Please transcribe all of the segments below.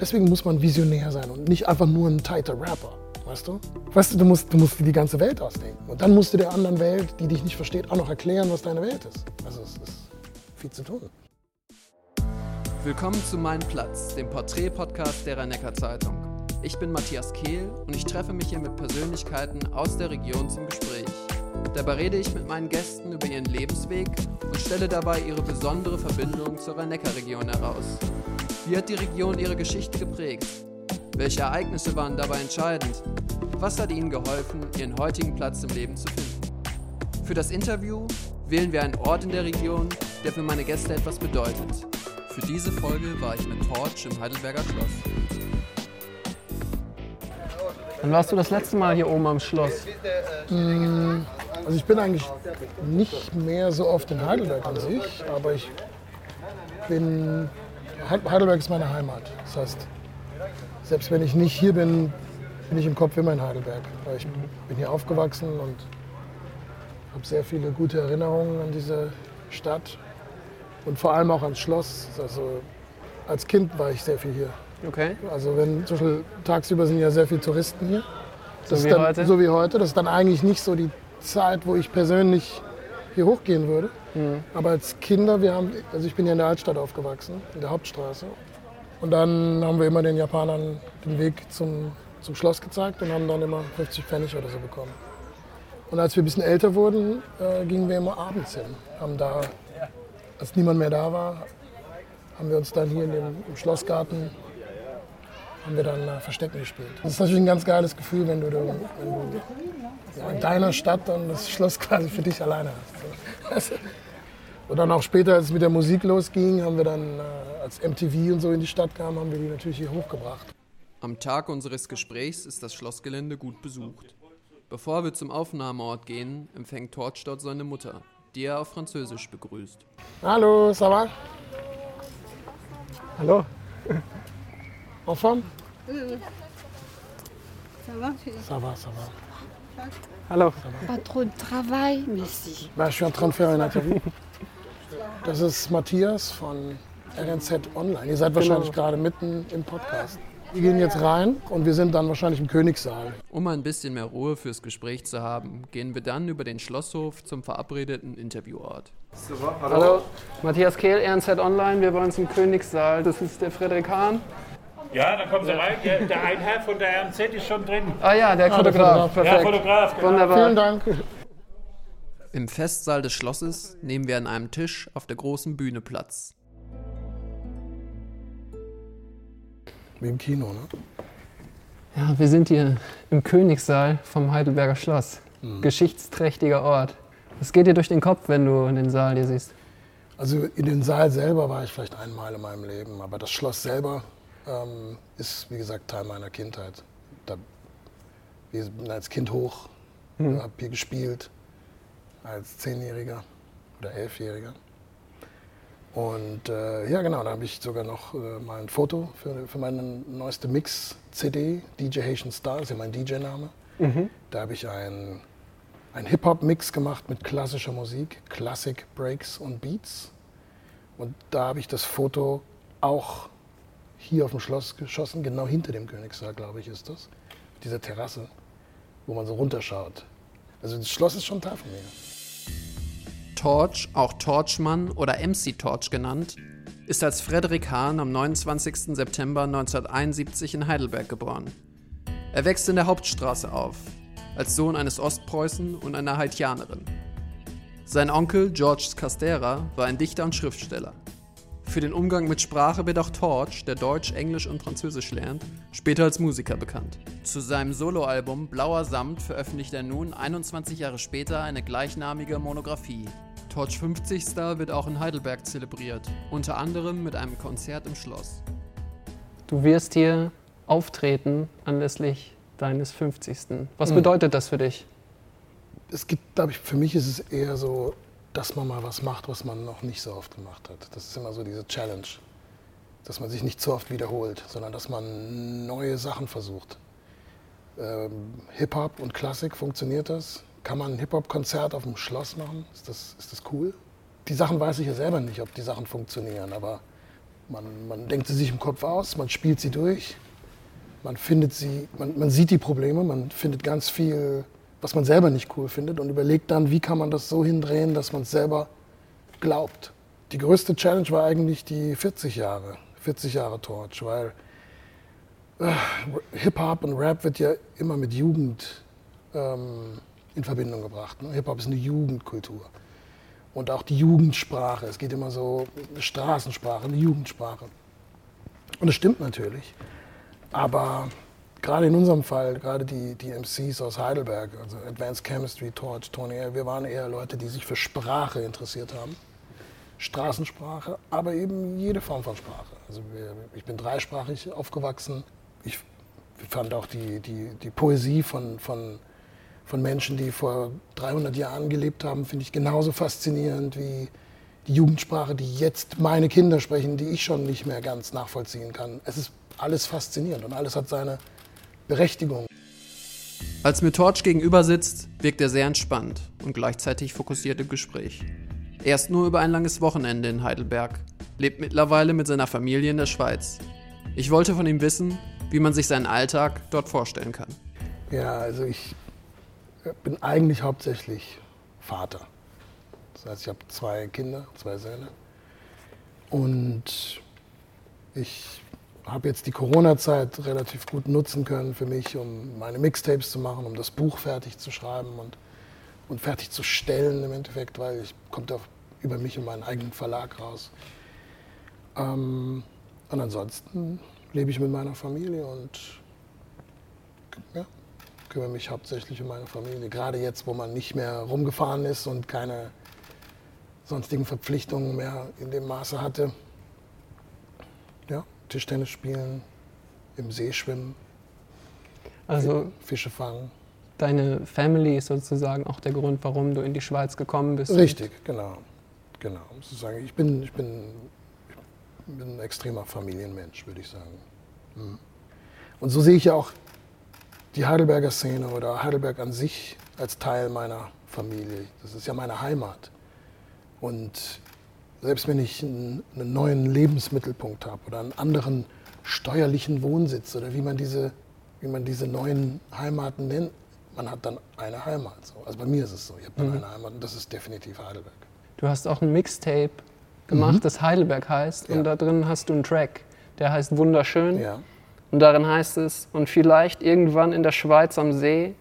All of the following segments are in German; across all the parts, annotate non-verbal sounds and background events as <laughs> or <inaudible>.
deswegen muss man visionär sein und nicht einfach nur ein tighter Rapper. Weißt du? Weißt du, du musst, du musst dir die ganze Welt ausdenken. Und dann musst du der anderen Welt, die dich nicht versteht, auch noch erklären, was deine Welt ist. Also es ist viel zu tun. Willkommen zu Mein Platz, dem Porträt-Podcast der rhein zeitung Ich bin Matthias Kehl und ich treffe mich hier mit Persönlichkeiten aus der Region zum Gespräch. Dabei rede ich mit meinen Gästen über ihren Lebensweg und stelle dabei ihre besondere Verbindung zur Rhein-Neckar-Region heraus. Wie hat die Region ihre Geschichte geprägt? Welche Ereignisse waren dabei entscheidend? Was hat ihnen geholfen, ihren heutigen Platz im Leben zu finden? Für das Interview wählen wir einen Ort in der Region, der für meine Gäste etwas bedeutet. Für diese Folge war ich mit Torch im Heidelberger Schloss. Wann warst du das letzte Mal hier oben am Schloss? Mm, also ich bin eigentlich nicht mehr so oft in Heidelberg an sich, aber ich bin Heidelberg ist meine Heimat. Das heißt, selbst wenn ich nicht hier bin, bin ich im Kopf immer in Heidelberg. Weil ich bin hier aufgewachsen und habe sehr viele gute Erinnerungen an diese Stadt und vor allem auch ans Schloss. Also als Kind war ich sehr viel hier. Okay. Also wenn zum Beispiel tagsüber sind ja sehr viele Touristen hier. Das so wie dann, heute. So wie heute. Das ist dann eigentlich nicht so die Zeit, wo ich persönlich hier hochgehen würde. Mhm. Aber als Kinder, wir haben, also ich bin ja in der Altstadt aufgewachsen, in der Hauptstraße. Und dann haben wir immer den Japanern den Weg zum, zum Schloss gezeigt und haben dann immer 50 Pfennig oder so bekommen. Und als wir ein bisschen älter wurden, äh, gingen wir immer abends hin. Haben da, als niemand mehr da war, haben wir uns dann hier in dem, im Schlossgarten haben wir dann äh, Verstecken gespielt. Das ist natürlich ein ganz geiles Gefühl, wenn du, wenn du ja, in deiner Stadt dann das Schloss <laughs> quasi für dich alleine hast. Und dann auch später, als es mit der Musik losging, haben wir dann, äh, als MTV und so in die Stadt kam, haben wir die natürlich hier hochgebracht. Am Tag unseres Gesprächs ist das Schlossgelände gut besucht. Bevor wir zum Aufnahmeort gehen, empfängt Torch dort seine Mutter, die er auf Französisch begrüßt. Hallo, ça va? Hallo. En forme? Ça va Ça va, ça va. Hallo. Pas trop de travail, mais si. Bah, je suis en train de faire ein Interview. Das ist Matthias von RNZ Online. Ihr seid wahrscheinlich Genau. gerade mitten im Podcast. Wir gehen jetzt rein und wir sind dann wahrscheinlich im Königssaal. Um ein bisschen mehr Ruhe fürs Gespräch zu haben, gehen wir dann über den Schlosshof zum verabredeten Interviewort. Hallo. Matthias Kehl, RNZ Online. Wir uns im Königssaal. Das ist der Frederik Hahn. Ja, dann kommen Sie rein. Der, der ein Herr von der RMZ ist schon drin. Ah ja, der der Fotograf. Fotograf. Ja, Perfekt. Fotograf. Genau. Wunderbar. Vielen Dank. Im Festsaal des Schlosses nehmen wir an einem Tisch auf der großen Bühne Platz. Wie im Kino, ne? Ja, wir sind hier im Königssaal vom Heidelberger Schloss. Geschichtsträchtiger Ort. Was geht dir durch den Kopf, wenn du den Saal hier siehst? Also in den Saal selber war ich vielleicht einmal in meinem Leben, aber das Schloss selber ähm, ist, wie gesagt, Teil meiner Kindheit. Da, wir sind als Kind hoch, Mhm. habe hier gespielt, als Zehnjähriger oder Elfjähriger. Und äh, ja, genau, da habe ich sogar noch äh, mal ein Foto für, für meine neueste Mix-CD, DJ Haitian Star, ist ja mein DJ-Name. Da habe ich ein einen Hip-Hop-Mix gemacht mit klassischer Musik, Classic Breaks und Beats. Und da habe ich das Foto auch hier auf dem Schloss geschossen, genau hinter dem Königssaal, glaube ich, ist das. Diese Terrasse, wo man so runterschaut. Also das Schloss ist schon mir. Torch, auch Torchmann oder MC Torch genannt, ist als Frederik Hahn am 29. September 1971 in Heidelberg geboren. Er wächst in der Hauptstraße auf, als Sohn eines Ostpreußen und einer Haitianerin. Sein Onkel George Castera war ein Dichter und Schriftsteller. Für den Umgang mit Sprache wird auch Torch, der Deutsch, Englisch und Französisch lernt, später als Musiker bekannt. Zu seinem Soloalbum Blauer Samt veröffentlicht er nun 21 Jahre später eine gleichnamige Monographie. Torch 50. wird auch in Heidelberg zelebriert, unter anderem mit einem Konzert im Schloss. Du wirst hier auftreten anlässlich deines 50. Was Mhm. bedeutet das für dich? Es gibt, glaube ich, für mich ist es eher so, dass man mal was macht, was man noch nicht so oft gemacht hat. Das ist immer so diese Challenge. Dass man sich nicht zu oft wiederholt, sondern dass man neue Sachen versucht. Ähm, Hip-Hop und Klassik, funktioniert das? Kann man ein Hip-Hop-Konzert auf dem Schloss machen? Ist das, ist das cool? Die Sachen weiß ich ja selber nicht, ob die Sachen funktionieren, aber Man, man denkt sie sich im Kopf aus, man spielt sie durch, man findet sie, man, man sieht die Probleme, man findet ganz viel, was man selber nicht cool findet und überlegt dann, wie kann man das so hindrehen, dass man es selber glaubt. Die größte Challenge war eigentlich die 40 Jahre, 40 Jahre Torch, weil äh, Hip-Hop und Rap wird ja immer mit Jugend ähm, in Verbindung gebracht. Ne? Hip-Hop ist eine Jugendkultur. Und auch die Jugendsprache. Es geht immer so, eine Straßensprache, eine Jugendsprache. Und das stimmt natürlich. Aber gerade in unserem Fall, gerade die, die MCs aus Heidelberg, also Advanced Chemistry, Torch, Tony wir waren eher Leute, die sich für Sprache interessiert haben. Straßensprache, aber eben jede Form von Sprache. Also wir, ich bin dreisprachig aufgewachsen. Ich fand auch die, die, die Poesie von, von von Menschen, die vor 300 Jahren gelebt haben, finde ich genauso faszinierend wie die Jugendsprache, die jetzt meine Kinder sprechen, die ich schon nicht mehr ganz nachvollziehen kann. Es ist alles faszinierend und alles hat seine Berechtigung. Als mir Torch gegenüber sitzt, wirkt er sehr entspannt und gleichzeitig fokussiert im Gespräch. Er ist nur über ein langes Wochenende in Heidelberg, lebt mittlerweile mit seiner Familie in der Schweiz. Ich wollte von ihm wissen, wie man sich seinen Alltag dort vorstellen kann. Ja, also ich bin eigentlich hauptsächlich Vater. Das heißt, ich habe zwei Kinder, zwei Söhne. Und ich habe jetzt die Corona-Zeit relativ gut nutzen können für mich, um meine Mixtapes zu machen, um das Buch fertig zu schreiben und, und fertig zu stellen im Endeffekt, weil ich kommt auch über mich und meinen eigenen Verlag raus. Ähm, und ansonsten lebe ich mit meiner Familie und ja, kümmere mich hauptsächlich um meine Familie. Gerade jetzt, wo man nicht mehr rumgefahren ist und keine sonstigen Verpflichtungen mehr in dem Maße hatte. Tischtennis spielen, im See schwimmen, Also Fische fangen. deine Family ist sozusagen auch der Grund, warum du in die Schweiz gekommen bist. Richtig, genau. genau. Sozusagen, ich, bin, ich, bin, ich bin ein extremer Familienmensch, würde ich sagen. Mhm. Und so sehe ich ja auch die Heidelberger Szene oder Heidelberg an sich als Teil meiner Familie. Das ist ja meine Heimat. Und selbst wenn ich einen, einen neuen Lebensmittelpunkt habe oder einen anderen steuerlichen Wohnsitz oder wie man diese, wie man diese neuen Heimaten nennt, man hat dann eine Heimat. So. Also bei mir ist es so, ich habe dann Mhm. eine Heimat und das ist definitiv Heidelberg. Du hast auch ein Mixtape gemacht, Mhm. das Heidelberg heißt. Ja. Und da drin hast du einen Track, der heißt Wunderschön. Ja. Und darin heißt es, und vielleicht irgendwann in der Schweiz am See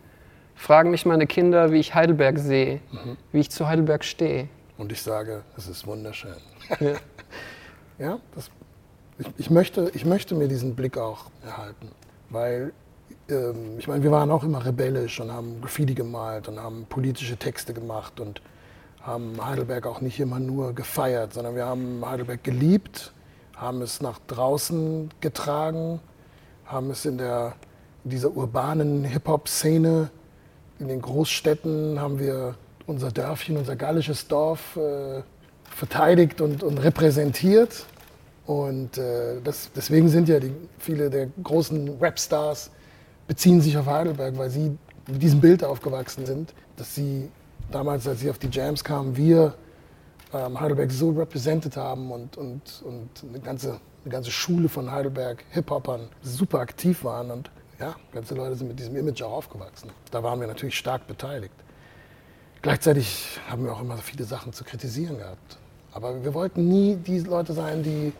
fragen mich meine Kinder, wie ich Heidelberg sehe, Mhm. wie ich zu Heidelberg stehe. Und ich sage, es ist wunderschön. Ja. <laughs> Ja, das, ich, ich, möchte, ich möchte mir diesen Blick auch erhalten, weil ähm, ich meine, wir waren auch immer rebellisch und haben Graffiti gemalt und haben politische Texte gemacht und haben Heidelberg auch nicht immer nur gefeiert, sondern wir haben Heidelberg geliebt, haben es nach draußen getragen, haben es in, der, in dieser urbanen Hip-Hop-Szene, in den Großstädten haben wir unser Dörfchen, unser gallisches Dorf äh, verteidigt und, und repräsentiert. Und äh, das, deswegen sind ja die, viele der großen Rapstars beziehen sich auf Heidelberg, weil sie mit diesem Bild aufgewachsen sind, dass sie damals, als sie auf die Jams kamen, wir ähm, Heidelberg so represented haben und, und, und eine, ganze, eine ganze Schule von Heidelberg Hip-Hopern super aktiv waren. Und ja, ganze Leute sind mit diesem Image auch aufgewachsen. Da waren wir natürlich stark beteiligt. Gleichzeitig haben wir auch immer viele Sachen zu kritisieren gehabt. Aber wir wollten nie die Leute sein, die,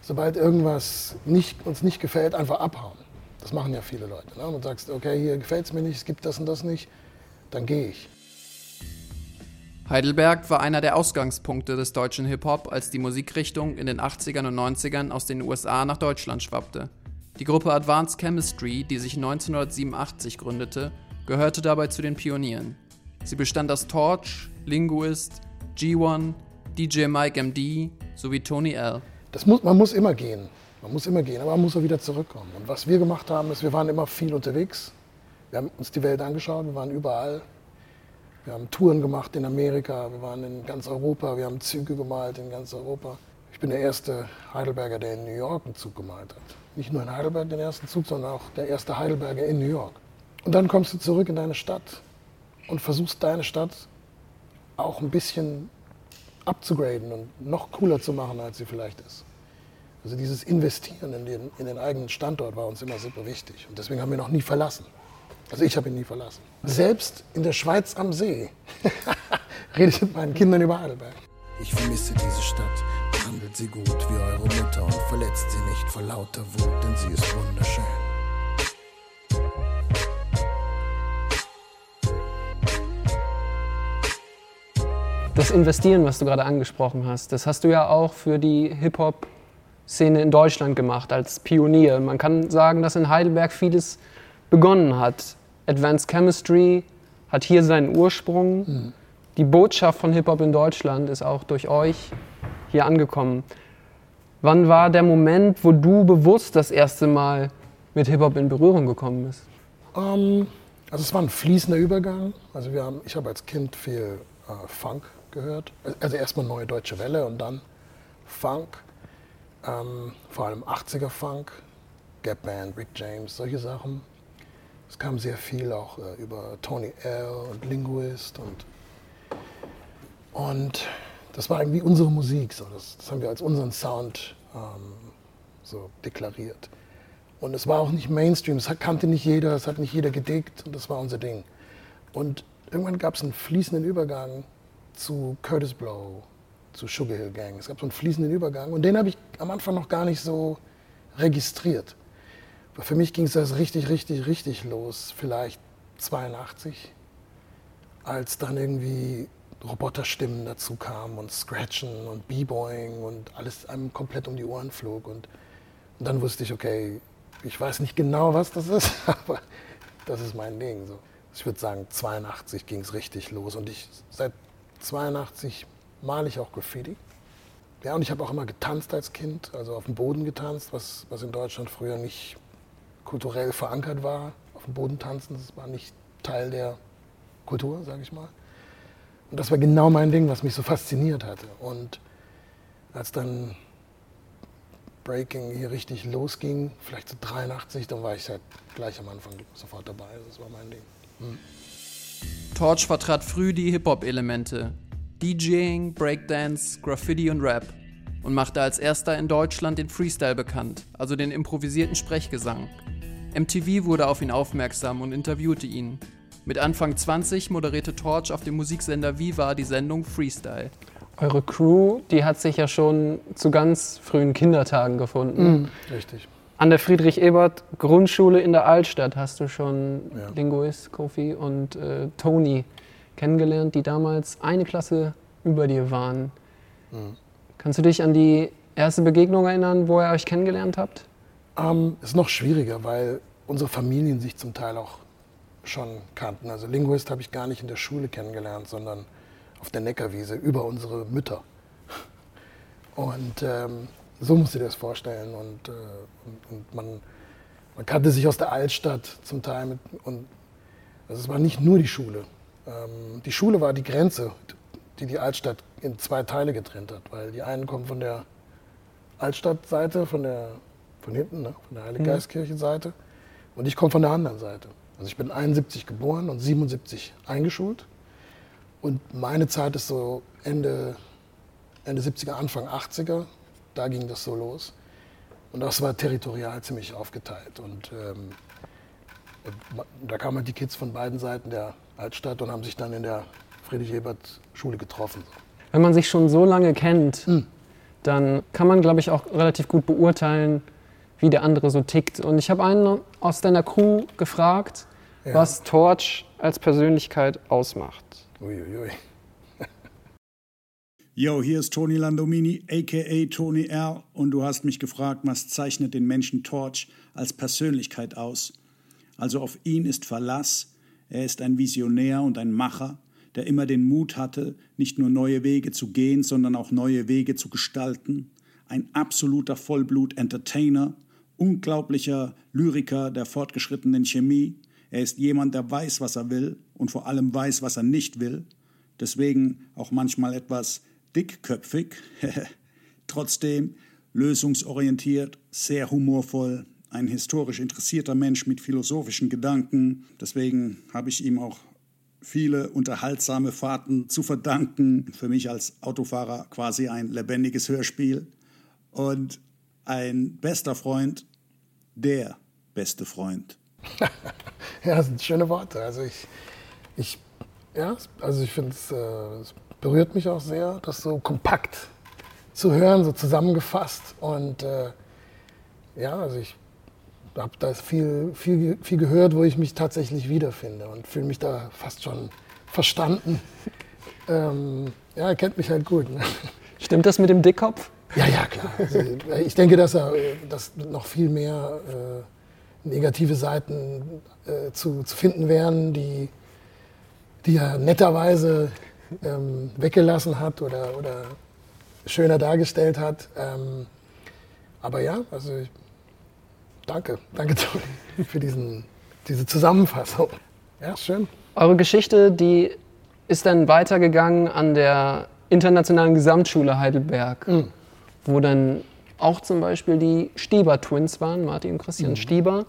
sobald irgendwas nicht, uns nicht gefällt, einfach abhauen. Das machen ja viele Leute. Ne? Und sagst, okay, hier gefällt es mir nicht, es gibt das und das nicht, dann gehe ich. Heidelberg war einer der Ausgangspunkte des deutschen Hip-Hop, als die Musikrichtung in den 80ern und 90ern aus den USA nach Deutschland schwappte. Die Gruppe Advanced Chemistry, die sich 1987 gründete, gehörte dabei zu den Pionieren. Sie bestand aus Torch, Linguist, G1, DJ Mike MD sowie Tony L. Das muss, man muss immer gehen. Man muss immer gehen, aber man muss auch wieder zurückkommen. Und was wir gemacht haben, ist, wir waren immer viel unterwegs. Wir haben uns die Welt angeschaut, wir waren überall. Wir haben Touren gemacht in Amerika, wir waren in ganz Europa, wir haben Züge gemalt in ganz Europa. Ich bin der erste Heidelberger, der in New York einen Zug gemalt hat. Nicht nur in Heidelberg den ersten Zug, sondern auch der erste Heidelberger in New York. Und dann kommst du zurück in deine Stadt und versuchst deine Stadt auch ein bisschen abzugraden und noch cooler zu machen, als sie vielleicht ist. Also dieses Investieren in den, in den eigenen Standort war uns immer super wichtig. Und deswegen haben wir noch nie verlassen. Also ich habe ihn nie verlassen. Selbst in der Schweiz am See <laughs> rede ich mit meinen Kindern über Heidelberg. Ich vermisse diese Stadt, behandelt sie gut wie eure Mutter und verletzt sie nicht vor lauter Wut, denn sie ist wunderschön. Das Investieren, was du gerade angesprochen hast, das hast du ja auch für die Hip-Hop-Szene in Deutschland gemacht, als Pionier. Man kann sagen, dass in Heidelberg vieles begonnen hat. Advanced Chemistry hat hier seinen Ursprung. Mhm. Die Botschaft von Hip-Hop in Deutschland ist auch durch euch hier angekommen. Wann war der Moment, wo du bewusst das erste Mal mit Hip-Hop in Berührung gekommen bist? Ähm, also es war ein fließender Übergang. Also wir haben, ich habe als Kind viel äh, Funk gehört. Also erstmal neue deutsche Welle und dann Funk. Ähm, vor allem 80er Funk, Gap Band, Rick James, solche Sachen. Es kam sehr viel auch äh, über Tony L. und Linguist und, und das war irgendwie unsere Musik. So. Das, das haben wir als unseren Sound ähm, so deklariert. Und es war auch nicht Mainstream, es kannte nicht jeder, es hat nicht jeder gedickt und das war unser Ding. Und irgendwann gab es einen fließenden Übergang zu Curtis Blow, zu Sugar Hill Gang. Es gab so einen fließenden Übergang und den habe ich am Anfang noch gar nicht so registriert. Aber für mich ging es das richtig, richtig, richtig los, vielleicht 82, als dann irgendwie Roboterstimmen dazu kamen und Scratchen und B-Boying und alles einem komplett um die Ohren flog. Und, und, dann wusste ich, okay, ich weiß nicht genau, was das ist, <laughs> aber das ist mein Ding. So. Ich würde sagen, 82 ging es richtig los und ich seit 82 male ich auch Graffiti. Ja, und ich habe auch immer getanzt als Kind, also auf dem Boden getanzt, was, was in Deutschland früher nicht kulturell verankert war. Auf dem Boden tanzen, das war nicht Teil der Kultur, sage ich mal. Und das war genau mein Ding, was mich so fasziniert hatte. Und als dann Breaking hier richtig losging, vielleicht so 83, dann war ich halt gleich am Anfang sofort dabei. Das war mein Ding. Hm. Torch vertrat früh die Hip-Hop-Elemente. DJing, Breakdance, Graffiti und Rap. Und machte als erster in Deutschland den Freestyle bekannt, also den improvisierten Sprechgesang. MTV wurde auf ihn aufmerksam und interviewte ihn. Mit Anfang 20 moderierte Torch auf dem Musiksender Viva die Sendung Freestyle. Eure Crew, die hat sich ja schon zu ganz frühen Kindertagen gefunden. Mhm, richtig. An der Friedrich-Ebert-Grundschule in der Altstadt hast du schon ja. Linguist, Kofi und äh, Tony kennengelernt, die damals eine Klasse über dir waren. Mhm. Kannst du dich an die erste Begegnung erinnern, wo ihr euch kennengelernt habt? Ähm, ist noch schwieriger, weil unsere Familien sich zum Teil auch schon kannten. Also Linguist habe ich gar nicht in der Schule kennengelernt, sondern auf der Neckarwiese über unsere Mütter. <laughs> Und ähm, so musst du dir das vorstellen. Und, äh, und, und man, man, kannte sich aus der Altstadt zum Teil. Mit, und also es war nicht nur die Schule. Ähm, die Schule war die Grenze, die die Altstadt in zwei Teile getrennt hat. Weil die einen kommen von der Altstadtseite, von, der, von hinten, ne, von der Heiliggeistkirche-Seite. Und ich komme von der anderen Seite. Also ich bin 71 geboren und 77 eingeschult. Und meine Zeit ist so Ende, Ende 70er, Anfang 80er da ging das so los. Und das war territorial ziemlich aufgeteilt. Und, ähm, und da kamen halt die Kids von beiden Seiten der Altstadt und haben sich dann in der Friedrich-Ebert-Schule getroffen. Wenn man sich schon so lange kennt, hm. dann kann man, glaube ich, auch relativ gut beurteilen, wie der andere so tickt. Und ich habe einen aus deiner Crew gefragt, ja. was Torch als Persönlichkeit ausmacht. Uiuiui. Ui. Yo, hier ist Tony Landomini, aka Tony R. Und du hast mich gefragt, was zeichnet den Menschen Torch als Persönlichkeit aus? Also auf ihn ist Verlass. Er ist ein Visionär und ein Macher, der immer den Mut hatte, nicht nur neue Wege zu gehen, sondern auch neue Wege zu gestalten. Ein absoluter Vollblut-Entertainer, unglaublicher Lyriker der fortgeschrittenen Chemie. Er ist jemand, der weiß, was er will und vor allem weiß, was er nicht will. Deswegen auch manchmal etwas dickköpfig, <laughs> trotzdem lösungsorientiert, sehr humorvoll, ein historisch interessierter Mensch mit philosophischen Gedanken. Deswegen habe ich ihm auch viele unterhaltsame Fahrten zu verdanken. Für mich als Autofahrer quasi ein lebendiges Hörspiel. Und ein bester Freund, der beste Freund. <laughs> Ja, das sind schöne Worte. Also ich, ich ja, also ich finde es, äh, berührt mich auch sehr, das so kompakt zu hören, so zusammengefasst. Und äh, ja, also ich habe da viel, viel, viel gehört, wo ich mich tatsächlich wiederfinde und fühle mich da fast schon verstanden. <laughs> Ähm, ja, er kennt mich halt gut. Ne? Stimmt das mit dem Dickkopf? Ja, ja, klar. Also, ich denke, dass, er, dass noch viel mehr äh, negative Seiten äh, zu, zu finden wären, die, die er netterweise ähm, weggelassen hat oder, oder schöner dargestellt hat. Ähm, aber ja, also ich, danke, danke Toni, für diesen, diese Zusammenfassung. Ja, schön. Eure Geschichte, die ist dann weitergegangen an der Internationalen Gesamtschule Heidelberg, wo dann auch zum Beispiel die Stieber-Twins waren, Martin und Christian Stieber.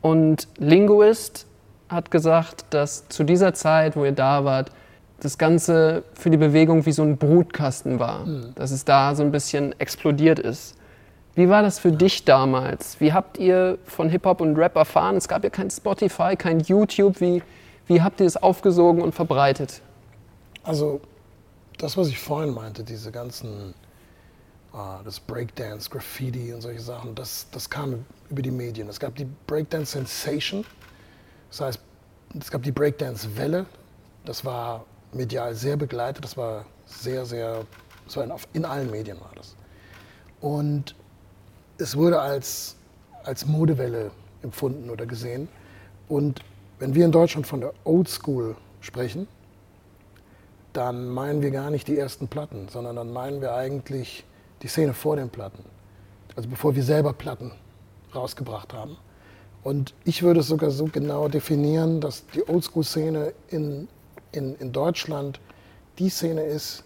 Und Linguist hat gesagt, dass zu dieser Zeit, wo ihr da wart, das Ganze für die Bewegung wie so ein Brutkasten war, dass es da so ein bisschen explodiert ist. Wie war das für dich damals? Wie habt ihr von Hip-Hop und Rap erfahren? Es gab ja kein Spotify, kein YouTube. Wie, wie habt ihr es aufgesogen und verbreitet? Also das, was ich vorhin meinte, diese ganzen, ah, das Breakdance, Graffiti und solche Sachen, das, das kam über die Medien. Es gab die Breakdance Sensation, das heißt, es gab die Breakdance-Welle, das war medial sehr begleitet, das war sehr, sehr, auf- in allen Medien war das. Und es wurde als, als Modewelle empfunden oder gesehen. Und wenn wir in Deutschland von der Old School sprechen, dann meinen wir gar nicht die ersten Platten, sondern dann meinen wir eigentlich die Szene vor den Platten. Also bevor wir selber Platten rausgebracht haben. Und ich würde es sogar so genau definieren, dass die Oldschool-Szene in, in, in Deutschland die Szene ist,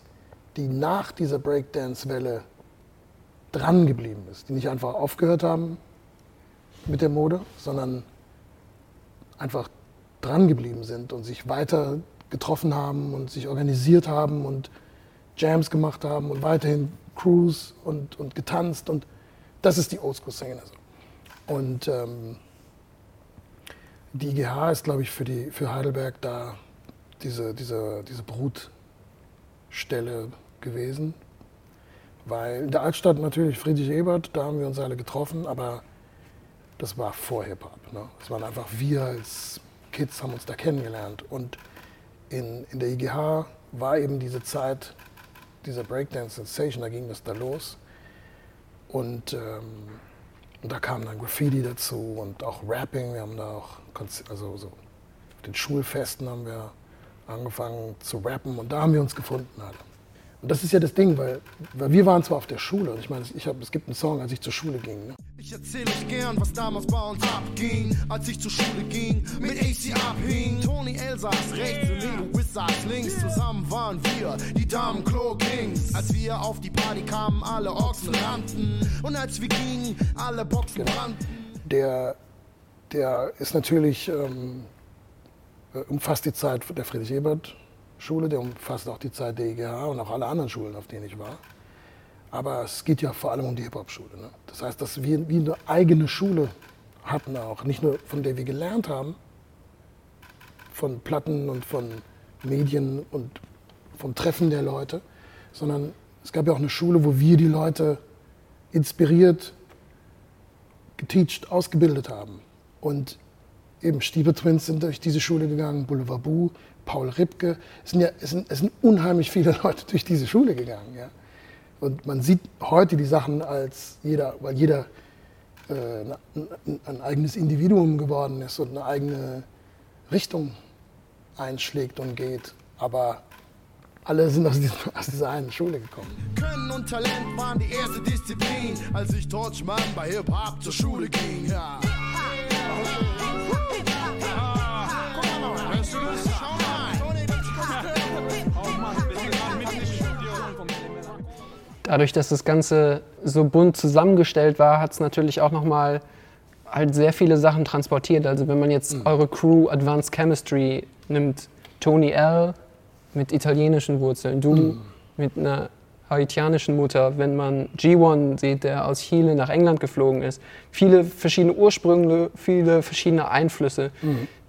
die nach dieser Breakdance-Welle dran geblieben ist. Die nicht einfach aufgehört haben mit der Mode, sondern einfach dran geblieben sind und sich weiter getroffen haben und sich organisiert haben und Jams gemacht haben und weiterhin Crews und, und getanzt. Und das ist die Oldschool-Szene. Und ähm, die IGH ist, glaube ich, für, die, für Heidelberg da diese, diese, diese Brutstelle gewesen. Weil in der Altstadt natürlich Friedrich Ebert, da haben wir uns alle getroffen, aber das war vor Hip-Hop. Ne? Es waren einfach wir als Kids haben uns da kennengelernt. Und in, in der IGH war eben diese Zeit dieser Breakdance Sensation, da ging das da los. Und, ähm, und da kam dann Graffiti dazu und auch Rapping. Wir haben da auch, Konz- also so auf den Schulfesten haben wir angefangen zu rappen und da haben wir uns gefunden alle. Und das ist ja das Ding, weil, weil wir waren zwar auf der Schule und ich meine, ich hab, es gibt einen Song, als ich zur Schule ging. Ne? Ich erzähl euch gern, was damals bei uns abging, als ich zur Schule ging, mit AC abhing. Tony L saß rechts und Linguist saß links. Zusammen waren wir die Damenklo Kings. Als wir auf die Party kamen, alle Ochsen rannten. Und als wir gingen, alle Boxen brannten. der, der ist natürlich, ähm, äh, umfasst die Zeit der Friedrich-Ebert-Schule, der umfasst auch die Zeit der IGH und auch alle anderen Schulen, auf denen ich war. Aber es geht ja vor allem um die Hip-Hop-Schule. Ne? Das heißt, dass wir wie eine eigene Schule hatten auch, nicht nur von der wir gelernt haben, von Platten und von Medien und vom Treffen der Leute, sondern es gab ja auch eine Schule, wo wir die Leute inspiriert, geteacht, ausgebildet haben. Und eben Stiebe Twins sind durch diese Schule gegangen, Boulevard Bu, Paul Ripke. Es sind, ja, es, sind, es sind unheimlich viele <laughs> Leute durch diese Schule gegangen. Ja. Und man sieht heute die Sachen als jeder, weil jeder äh, ein, eigenes Individuum geworden ist und eine eigene Richtung einschlägt und geht. Aber alle sind aus, diesem, <laughs> aus dieser einen Schule gekommen. Können und Talent waren die erste Disziplin, als ich Torchmann bei Hip-Hop zur Schule ging. Ja. Guck Dadurch, dass das Ganze so bunt zusammengestellt war, hat es natürlich auch nochmal halt sehr viele Sachen transportiert. Also wenn man jetzt eure Crew Advanced Chemistry nimmt, Tony L. mit italienischen Wurzeln, du mit einer haitianischen Mutter, wenn man G1 sieht, der aus Chile nach England geflogen ist. Viele verschiedene Ursprünge, viele verschiedene Einflüsse,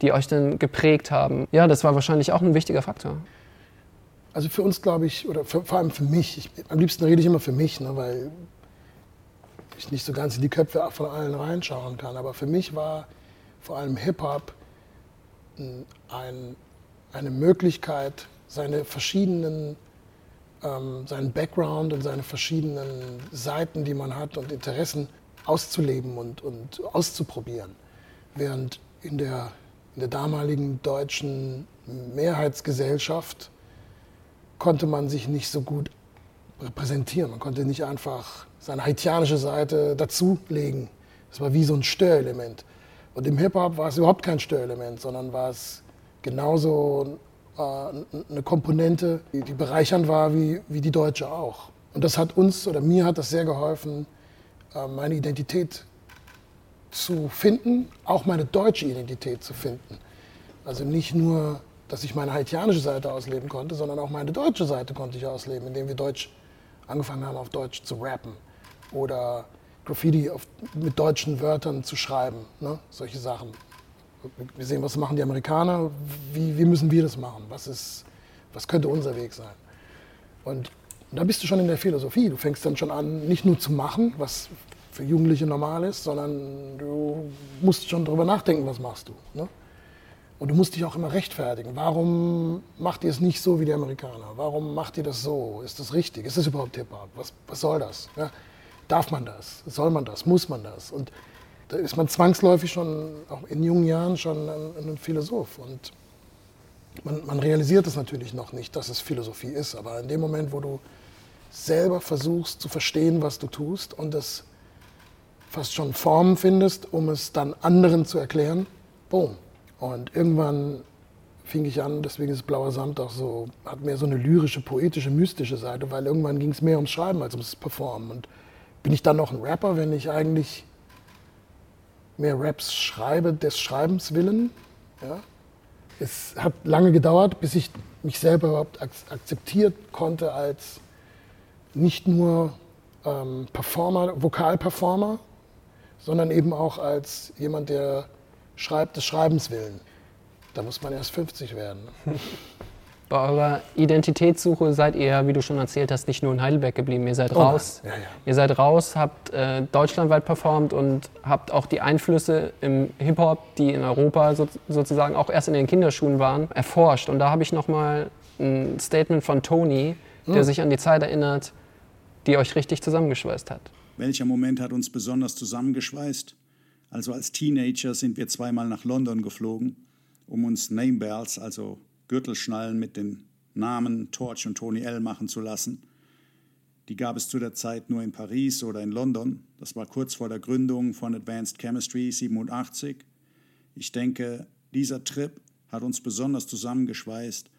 die euch dann geprägt haben. Ja, das war wahrscheinlich auch ein wichtiger Faktor. Also für uns, glaube ich, oder für, vor allem für mich, ich, am liebsten rede ich immer für mich, ne, weil ich nicht so ganz in die Köpfe von allen reinschauen kann. Aber für mich war vor allem Hip-Hop ein, eine Möglichkeit, seine verschiedenen, ähm, seinen Background und seine verschiedenen Seiten, die man hat und Interessen auszuleben und, und auszuprobieren. Während in der, in der damaligen deutschen Mehrheitsgesellschaft konnte man sich nicht so gut repräsentieren. Man konnte nicht einfach seine haitianische Seite dazulegen. Das war wie so ein Störelement. Und im Hip-Hop war es überhaupt kein Störelement, sondern war es genauso eine Komponente, die, die bereichernd war wie, wie die deutsche auch. Und das hat uns oder mir hat das sehr geholfen, äh, meine Identität zu finden, auch meine deutsche Identität zu finden. Also nicht nur, dass ich meine haitianische Seite ausleben konnte, sondern auch meine deutsche Seite konnte ich ausleben, indem wir Deutsch angefangen haben, auf Deutsch zu rappen oder Graffiti auf, mit deutschen Wörtern zu schreiben, ne? solche Sachen. Wir sehen, was machen die Amerikaner, wie, wie müssen wir das machen, was, ist, was könnte unser Weg sein. Und da bist du schon in der Philosophie. Du fängst dann schon an, nicht nur zu machen, was für Jugendliche normal ist, sondern du musst schon darüber nachdenken, was machst du. Ne? Und du musst dich auch immer rechtfertigen. Warum macht ihr es nicht so wie die Amerikaner? Warum macht ihr das so? Ist das richtig? Ist das überhaupt Hip-Hop? Was, was soll das? Ja? Darf man das? Soll man das? Muss man das? Und da ist man zwangsläufig schon, auch in jungen Jahren, schon ein, ein Philosoph. Und man, man realisiert es natürlich noch nicht, dass es Philosophie ist. Aber in dem Moment, wo du selber versuchst zu verstehen, was du tust und es fast schon Formen findest, um es dann anderen zu erklären, boom. Und irgendwann fing ich an, deswegen ist Blauer Samt auch so, hat mehr so eine lyrische, poetische, mystische Seite, weil irgendwann ging es mehr ums Schreiben als ums Performen. Und bin ich dann noch ein Rapper, wenn ich eigentlich mehr Raps schreibe, des Schreibens willen? Ja? Es hat lange gedauert, bis ich mich selber überhaupt ak akzeptiert konnte als nicht nur ähm, Performer, Vokalperformer, sondern eben auch als jemand, der schreibt des Schreibens willen. Da muss man erst 50 werden. Bei eurer Identitätssuche seid ihr, wie du schon erzählt hast, nicht nur in Heidelberg geblieben. Ihr seid Oh raus. Ja, ja. Ihr seid raus, habt äh, deutschlandweit performt und habt auch die Einflüsse im Hip-Hop, die in Europa so, sozusagen auch erst in den Kinderschuhen waren, erforscht. Und da habe ich nochmal ein Statement von Tony, Hm. der sich an die Zeit erinnert, die euch richtig zusammengeschweißt hat. Welcher Moment hat uns besonders zusammengeschweißt? Also als Teenager sind wir zweimal nach London geflogen, um uns Name Bells, also Gürtelschnallen mit den Namen Torch und Tony L machen zu lassen. Die gab es zu der Zeit nur in Paris oder in London. Das war kurz vor der Gründung von Advanced Chemistry 87. Ich denke, dieser Trip hat uns besonders zusammengeschweißt,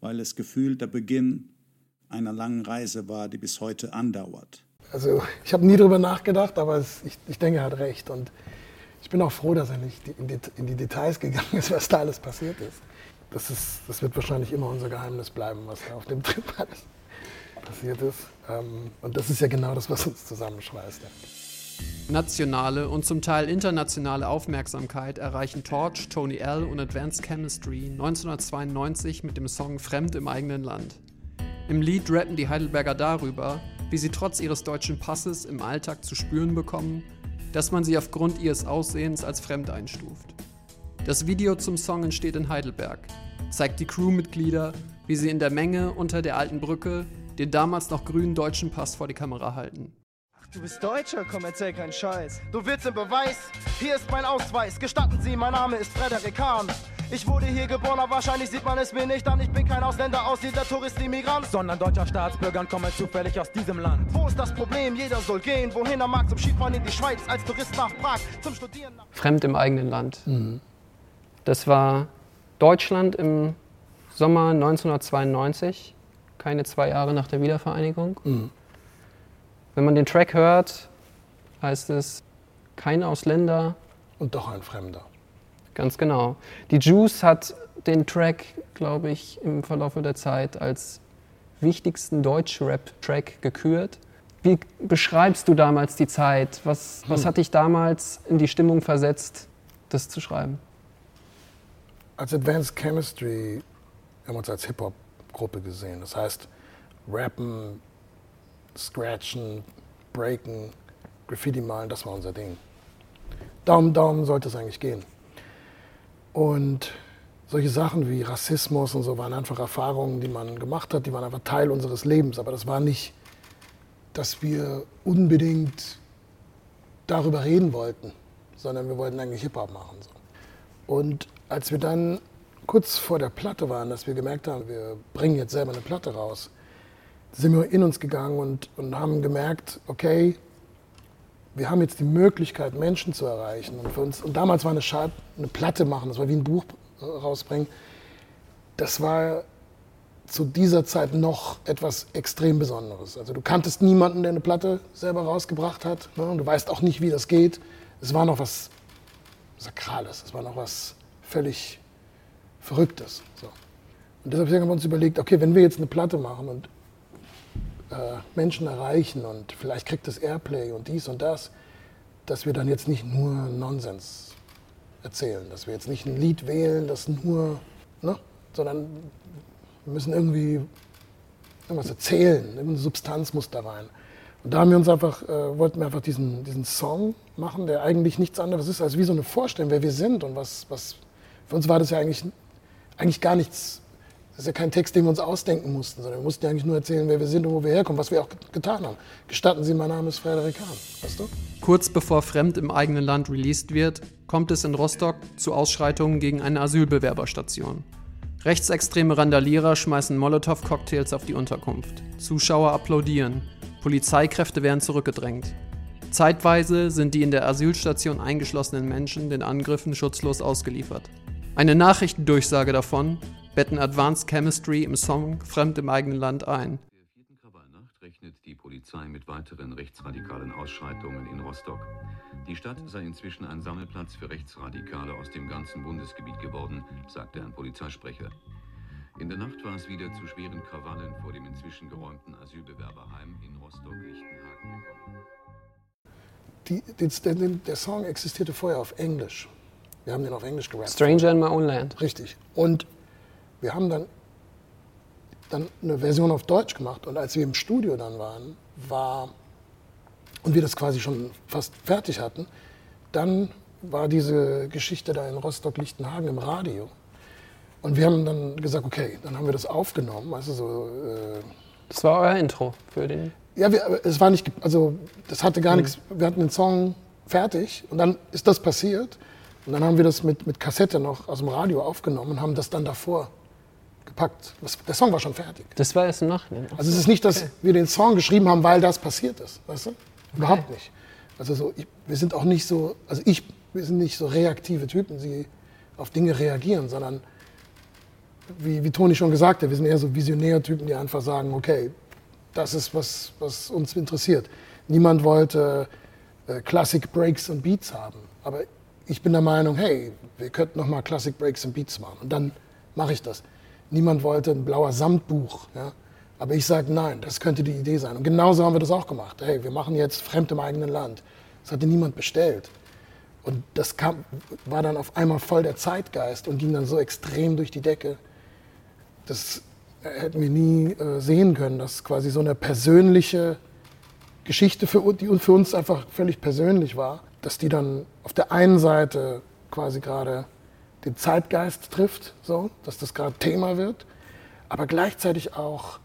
weil es gefühlt der Beginn einer langen Reise war, die bis heute andauert. Also ich habe nie drüber nachgedacht, aber es, ich, ich denke, er hat recht. Und ich bin auch froh, dass er nicht in die, in die Details gegangen ist, was da alles passiert ist. Das, ist. das wird wahrscheinlich immer unser Geheimnis bleiben, was da auf dem <laughs> Trip alles passiert ist. Ähm, Und das ist ja genau das, was uns zusammenschweißt. Nationale und zum Teil internationale Aufmerksamkeit erreichen Torch, Tony L. und Advanced Chemistry 1992 mit dem Song Fremd im eigenen Land. Im Lied rappen die Heidelberger darüber, wie sie trotz ihres deutschen Passes im Alltag zu spüren bekommen, dass man sie aufgrund ihres Aussehens als fremd einstuft. Das Video zum Song entsteht in Heidelberg, zeigt die Crewmitglieder, wie sie in der Menge unter der alten Brücke den damals noch grünen deutschen Pass vor die Kamera halten. Du bist Deutscher, komm, erzähl keinen Scheiß. Du willst den Beweis? Hier ist mein Ausweis. Gestatten Sie, mein Name ist Frederik Hahn. Ich wurde hier geboren, aber wahrscheinlich sieht man es mir nicht an. Ich bin kein Ausländer, Aussiedler, Tourist, Immigrant. Sondern deutscher Staatsbürger und komme zufällig aus diesem Land. Wo ist das Problem? Jeder soll gehen, wohin er mag. Zum Skifahren in die Schweiz, als Tourist nach Prag, zum Studieren nach... Fremd im eigenen Land. Das war Deutschland im Sommer 1992, keine zwei Jahre nach der Wiedervereinigung. Wenn man den Track hört, heißt es kein Ausländer, Und doch ein Fremder. ganz genau. Die Juice hat den Track, glaube ich, im Verlauf der Zeit als wichtigsten Deutsch-Rap-Track gekürt. Wie beschreibst du damals die Zeit? Was, was hat dich damals in die Stimmung versetzt, das zu schreiben? Als Advanced Chemistry haben wir uns als Hip-Hop-Gruppe gesehen. Das heißt, rappen, scratchen, breaken, Graffiti malen, das war unser Ding. Daumen, Daumen sollte es eigentlich gehen. Und solche Sachen wie Rassismus und so waren einfach Erfahrungen, die man gemacht hat, die waren einfach Teil unseres Lebens. Aber das war nicht, dass wir unbedingt darüber reden wollten, sondern wir wollten eigentlich Hip-Hop machen. So. Und als wir dann kurz vor der Platte waren, dass wir gemerkt haben, wir bringen jetzt selber eine Platte raus, sind wir in uns gegangen und, und haben gemerkt, okay, wir haben jetzt die Möglichkeit, Menschen zu erreichen. Und, für uns, und damals war eine, Schall, eine Platte machen, das war wie ein Buch rausbringen, das war zu dieser Zeit noch etwas extrem Besonderes. Also du kanntest niemanden, der eine Platte selber rausgebracht hat. Ne? Du weißt auch nicht, wie das geht. Es war noch was Sakrales, es war noch was völlig Verrücktes. So. Und deshalb haben wir uns überlegt, okay, wenn wir jetzt eine Platte machen und äh, Menschen erreichen und vielleicht kriegt es Airplay und dies und das, dass wir dann jetzt nicht nur Nonsens erzählen, dass wir jetzt nicht ein Lied wählen, das nur, ne, sondern wir müssen irgendwie irgendwas erzählen, irgendeine Substanz muss da rein. Und da haben wir uns einfach, äh, wollten wir einfach diesen, diesen Song machen, der eigentlich nichts anderes ist als wie so eine Vorstellung, wer wir sind und was, was für uns war das ja eigentlich, eigentlich gar nichts das ist ja kein Text, den wir uns ausdenken mussten, sondern wir mussten ja eigentlich nur erzählen, wer wir sind und wo wir herkommen, was wir auch getan haben. Gestatten Sie, mein Name ist Frederik Hahn. Weißt du? Kurz bevor Fremd im eigenen Land released wird, kommt es in Rostock zu Ausschreitungen gegen eine Asylbewerberstation. Rechtsextreme Randalierer schmeißen Molotow-Cocktails auf die Unterkunft. Zuschauer applaudieren. Polizeikräfte werden zurückgedrängt. Zeitweise sind die in der Asylstation eingeschlossenen Menschen den Angriffen schutzlos ausgeliefert. Eine Nachrichtendurchsage davon betten Advanced Chemistry im Song Fremd im eigenen Land ein. Der vierten Krawallnacht rechnet die Polizei mit weiteren rechtsradikalen Ausschreitungen in Rostock. Die Stadt sei inzwischen ein Sammelplatz für Rechtsradikale aus dem ganzen Bundesgebiet geworden, sagte ein Polizeisprecher. In der Nacht war es wieder zu schweren Krawallen vor dem inzwischen geräumten Asylbewerberheim in Rostock-Lichtenhagen gekommen. Die, der Song existierte vorher auf Englisch. Wir haben den auf Englisch gerappt. Stranger in My Own Land. Richtig. Und wir haben dann, dann eine Version auf Deutsch gemacht und als wir im Studio dann waren, war und wir das quasi schon fast fertig hatten, dann war diese Geschichte da in Rostock-Lichtenhagen im Radio. Und wir haben dann gesagt, okay, dann haben wir das aufgenommen. Also so, äh das war euer Intro für den. Ja, wir, es war nicht, also das hatte gar mhm. nichts. Wir hatten den Song fertig und dann ist das passiert. Und dann haben wir das mit, mit Kassette noch aus dem Radio aufgenommen und haben das dann davor gepackt. der Song war schon fertig. Das war erst im Nachhinein. Also es ist nicht, dass okay. wir den Song geschrieben haben, weil das passiert ist. Weißt du? Überhaupt okay. nicht. Also so, ich, wir sind auch nicht so, also ich, wir sind nicht so reaktive Typen, die auf Dinge reagieren, sondern wie, wie Toni schon gesagt hat, wir sind eher so Visionärtypen, die einfach sagen, okay, das ist was, was uns interessiert. Niemand wollte äh, Classic Breaks und Beats haben, aber ich bin der Meinung, hey, wir könnten noch mal Classic Breaks und Beats machen und dann mache ich das. Niemand wollte ein blauer Samtbuch. Ja? Aber ich sage, nein, das könnte die Idee sein. Und genauso haben wir das auch gemacht. Hey, wir machen jetzt Fremd im eigenen Land. Das hatte niemand bestellt. Und das kam, war dann auf einmal voll der Zeitgeist und ging dann so extrem durch die Decke. Das hätten wir nie äh, sehen können, dass quasi so eine persönliche Geschichte, für, die für uns einfach völlig persönlich war, dass die dann auf der einen Seite quasi gerade den Zeitgeist trifft, so, dass das gerade Thema wird, aber gleichzeitig auch,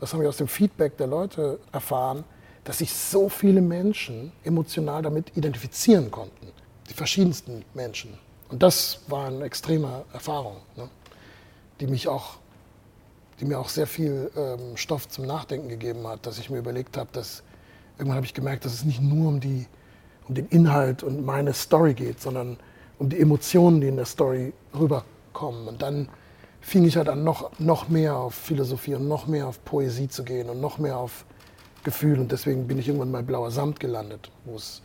das haben wir aus dem Feedback der Leute erfahren, dass sich so viele Menschen emotional damit identifizieren konnten, die verschiedensten Menschen. Und das war eine extreme Erfahrung, ne, die mich auch, die mir auch sehr viel ähm, Stoff zum Nachdenken gegeben hat, dass ich mir überlegt habe, dass irgendwann habe ich gemerkt, dass es nicht nur um die um den Inhalt und meine Story geht, sondern um die Emotionen, die in der Story rüberkommen. Und dann fing ich halt an, noch, noch mehr auf Philosophie und noch mehr auf Poesie zu gehen und noch mehr auf Gefühl. Und deswegen bin ich irgendwann bei Blauer Samt gelandet, wo es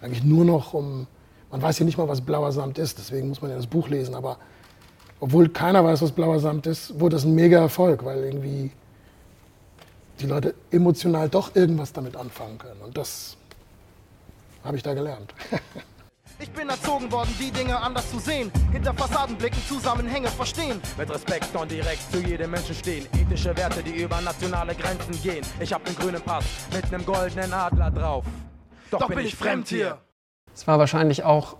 eigentlich nur noch um, man weiß ja nicht mal, was Blauer Samt ist, deswegen muss man ja das Buch lesen, aber obwohl keiner weiß, was Blauer Samt ist, wurde das ein mega Erfolg, weil irgendwie die Leute emotional doch irgendwas damit anfangen können. Und das habe ich da gelernt. <laughs> Ich bin erzogen worden, die Dinge anders zu sehen. Hinter Fassaden blicken, Zusammenhänge verstehen. Mit Respekt und direkt zu jedem Menschen stehen. Ethische Werte, die über nationale Grenzen gehen. Ich hab den grünen Pass mit einem goldenen Adler drauf. Doch, bin ich fremd hier. Es war wahrscheinlich auch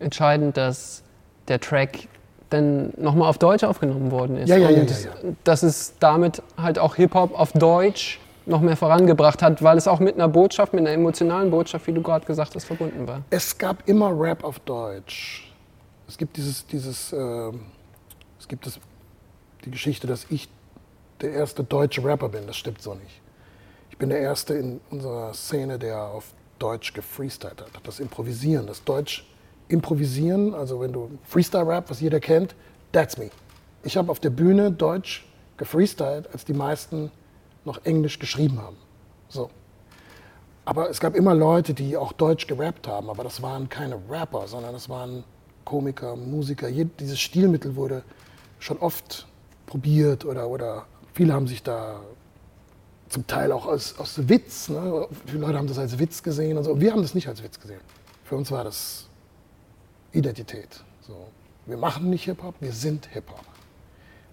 entscheidend, dass der Track dann nochmal auf Deutsch aufgenommen worden ist. Ja, ja, ja, ja, ja. dass es damit halt auch Hip-Hop auf Deutsch noch mehr vorangebracht hat, weil es auch mit einer Botschaft, mit einer emotionalen Botschaft, wie du gerade gesagt hast, verbunden war. Es gab immer Rap auf Deutsch. Es gibt dieses, dieses, ähm, es gibt das, die Geschichte, dass ich der erste deutsche Rapper bin. Das stimmt so nicht. Ich bin der erste in unserer Szene, der auf Deutsch gefreestylt hat. Das Improvisieren, das Deutsch Improvisieren, also wenn du Freestyle-Rap, was jeder kennt, that's me. Ich habe auf der Bühne Deutsch gefreestylt, als die meisten noch Englisch geschrieben haben. So. Aber es gab immer Leute, die auch Deutsch gerappt haben, aber das waren keine Rapper, sondern das waren Komiker, Musiker. Dieses Stilmittel wurde schon oft probiert oder, oder viele haben sich da zum Teil auch aus, aus Witz, ne? viele Leute haben das als Witz gesehen und so. Wir haben das nicht als Witz gesehen. Für uns war das Identität. So. Wir machen nicht Hip-Hop, wir sind Hip-Hop.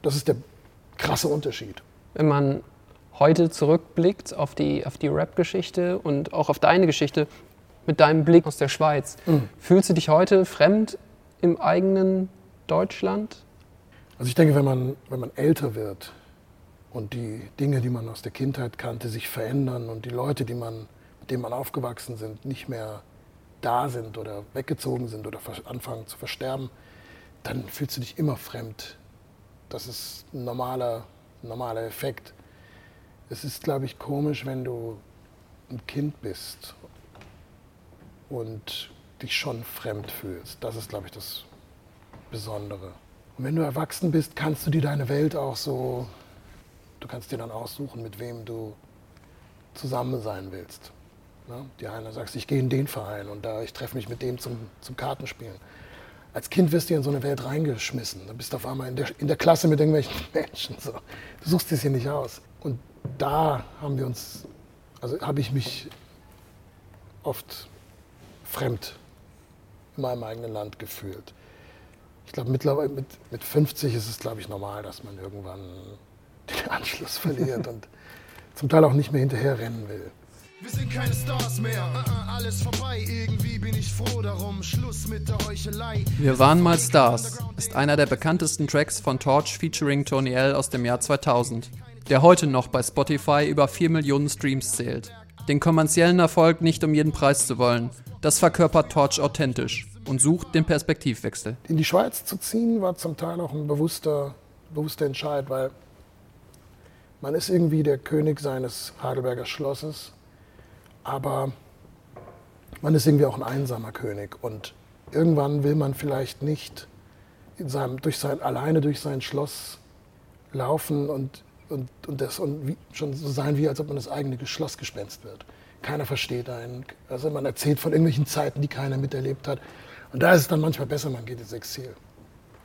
Das ist der krasse Unterschied. Wenn man heute zurückblickt auf die, auf die Rap-Geschichte und auch auf deine Geschichte mit deinem Blick aus der Schweiz, Mhm. fühlst du dich heute fremd im eigenen Deutschland? Also ich denke, wenn man, wenn man älter wird und die Dinge, die man aus der Kindheit kannte, sich verändern und die Leute, die man, mit denen man aufgewachsen sind, nicht mehr da sind oder weggezogen sind oder anfangen zu versterben, dann fühlst du dich immer fremd. Das ist ein normaler, ein normaler Effekt. Es ist, glaube ich, komisch, wenn du ein Kind bist und dich schon fremd fühlst. Das ist, glaube ich, das Besondere. Und wenn du erwachsen bist, kannst du dir deine Welt auch so, du kannst dir dann aussuchen, mit wem du zusammen sein willst. Ne? Die eine sagt, ich gehe in den Verein und da ich treffe mich mit dem zum, zum Kartenspielen. Als Kind wirst du in so eine Welt reingeschmissen. Da bist du auf einmal in der, in der Klasse mit irgendwelchen <laughs> Menschen. So. Du suchst es hier nicht aus. Und da haben wir uns, also habe ich mich oft fremd in meinem eigenen Land gefühlt. Ich glaube, mittlerweile mit, mit 50 ist es, glaube ich, normal, dass man irgendwann den <laughs> Anschluss verliert und zum Teil auch nicht mehr hinterher rennen will. Wir sind keine Stars mehr, uh -uh, alles vorbei. Irgendwie bin ich froh darum. Schluss mit der Heuchelei. Wir waren mal Stars ist einer der bekanntesten Tracks von Torch featuring Tony L aus dem Jahr 2000, der heute noch bei Spotify über 4 Millionen Streams zählt. Den kommerziellen Erfolg nicht um jeden Preis zu wollen, das verkörpert Torch authentisch und sucht den Perspektivwechsel. In die Schweiz zu ziehen war zum Teil auch ein bewusster, bewusster Entscheid, weil man ist irgendwie der König seines Heidelberger Schlosses, aber man ist irgendwie auch ein einsamer König und irgendwann will man vielleicht nicht in seinem, durch sein, alleine durch sein Schloss laufen und, und, und, das, und wie, schon so sein, wie als ob man das eigene Schlossgespenst wird. Keiner versteht einen. Also man erzählt von irgendwelchen Zeiten, die keiner miterlebt hat. Und da ist es dann manchmal besser, man geht ins Exil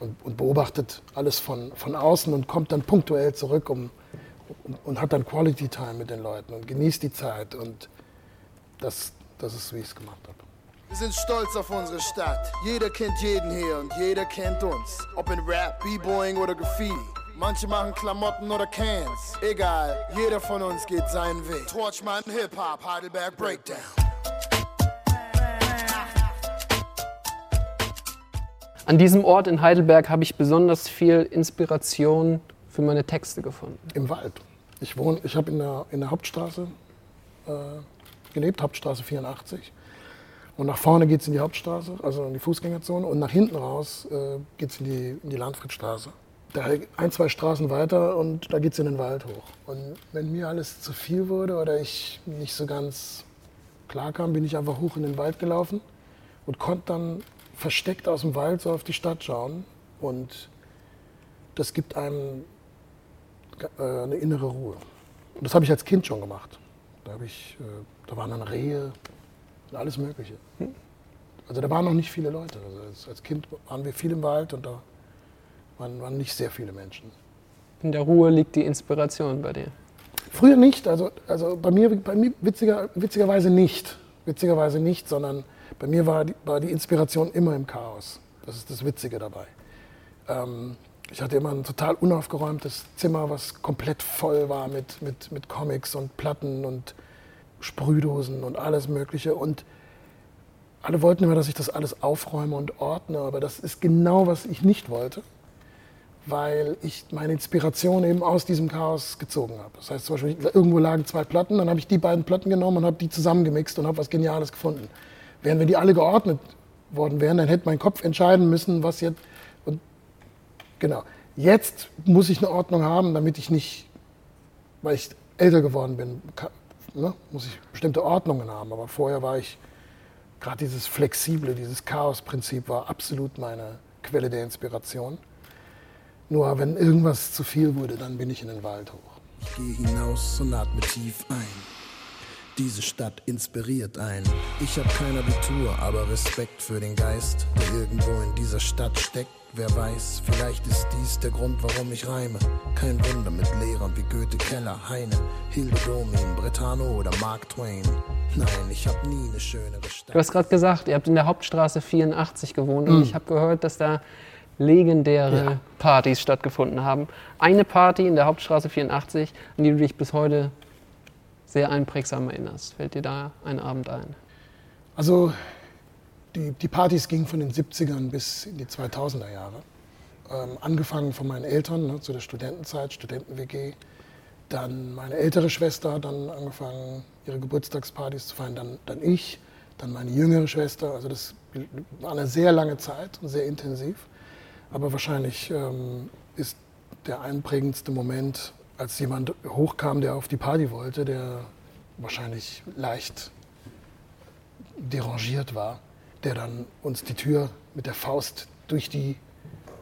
und, und beobachtet alles von, von außen und kommt dann punktuell zurück um, und, und hat dann Quality Time mit den Leuten und genießt die Zeit. Und das, das ist, wie ich es gemacht habe. Wir sind stolz auf unsere Stadt. Jeder kennt jeden hier und jeder kennt uns. Ob in Rap, B-Boying oder Graffiti. Manche machen Klamotten oder Cans. Egal, jeder von uns geht seinen Weg. Torchmann Hip-Hop, Heidelberg Breakdown. An diesem Ort in Heidelberg habe ich besonders viel Inspiration für meine Texte gefunden. Im Wald. Ich wohne, ich habe in der, in der Hauptstraße äh, gelebt, Hauptstraße 84. Und nach vorne geht es in die Hauptstraße, also in die Fußgängerzone. Und nach hinten raus äh, geht es in die, in die Landfriedstraße. Da ein, zwei Straßen weiter und da geht es in den Wald hoch. Und wenn mir alles zu viel wurde oder ich nicht so ganz klar kam, bin ich einfach hoch in den Wald gelaufen und konnte dann versteckt aus dem Wald so auf die Stadt schauen. Und das gibt einem äh, eine innere Ruhe. Und das habe ich als Kind schon gemacht. Da, ich, äh, da waren dann Rehe und alles Mögliche. Also da waren noch nicht viele Leute. Also als, als Kind waren wir viel im Wald und da waren, waren nicht sehr viele Menschen. In der Ruhe liegt die Inspiration bei dir. Früher nicht, also, also bei mir, bei mir witziger, witzigerweise nicht. Witzigerweise nicht, sondern bei mir war die, war die Inspiration immer im Chaos. Das ist das Witzige dabei. Ähm, ich hatte immer ein total unaufgeräumtes Zimmer, was komplett voll war mit, mit, mit Comics und Platten und Sprühdosen und alles Mögliche. Und alle wollten immer, dass ich das alles aufräume und ordne, aber das ist genau, was ich nicht wollte, weil ich meine Inspiration eben aus diesem Chaos gezogen habe. Das heißt zum Beispiel, irgendwo lagen zwei Platten, dann habe ich die beiden Platten genommen und habe die zusammengemixt und habe was Geniales gefunden. Während wenn die alle geordnet worden wären, dann hätte mein Kopf entscheiden müssen, was jetzt. Und genau. Jetzt muss ich eine Ordnung haben, damit ich nicht, weil ich älter geworden bin, kann, ne, muss ich bestimmte Ordnungen haben. Aber vorher war ich, gerade dieses Flexible, dieses Chaos-Prinzip war absolut meine Quelle der Inspiration. Nur wenn irgendwas zu viel wurde, dann bin ich in den Wald hoch. Ich gehe hinaus und atme tief ein. Diese Stadt inspiriert einen. Ich hab kein Abitur, aber Respekt für den Geist, der irgendwo in dieser Stadt steckt. Wer weiß, vielleicht ist dies der Grund, warum ich reime. Kein Wunder mit Lehrern wie Goethe, Keller, Heine, Hilde Domin, Bretano oder Mark Twain. Nein, ich hab nie eine schönere Stadt. Du hast gerade gesagt, ihr habt in der Hauptstraße 84 gewohnt Mhm. und ich habe gehört, dass da legendäre Ja. Partys stattgefunden haben. Eine Party in der Hauptstraße 84, an die du dich bis heute sehr einprägsam erinnerst. Fällt dir da ein Abend ein? Also die, die Partys gingen von den 70ern bis in die 2000er Jahre. Ähm, angefangen von meinen Eltern ne, zu der Studentenzeit, Studenten-WG. Dann meine ältere Schwester hat dann angefangen, ihre Geburtstagspartys zu feiern. Dann, dann ich, dann meine jüngere Schwester. Also das war eine sehr lange Zeit und sehr intensiv. Aber wahrscheinlich ähm, ist der einprägendste Moment, als jemand hochkam, der auf die Party wollte, der wahrscheinlich leicht derangiert war, der dann uns die Tür mit der Faust durch die,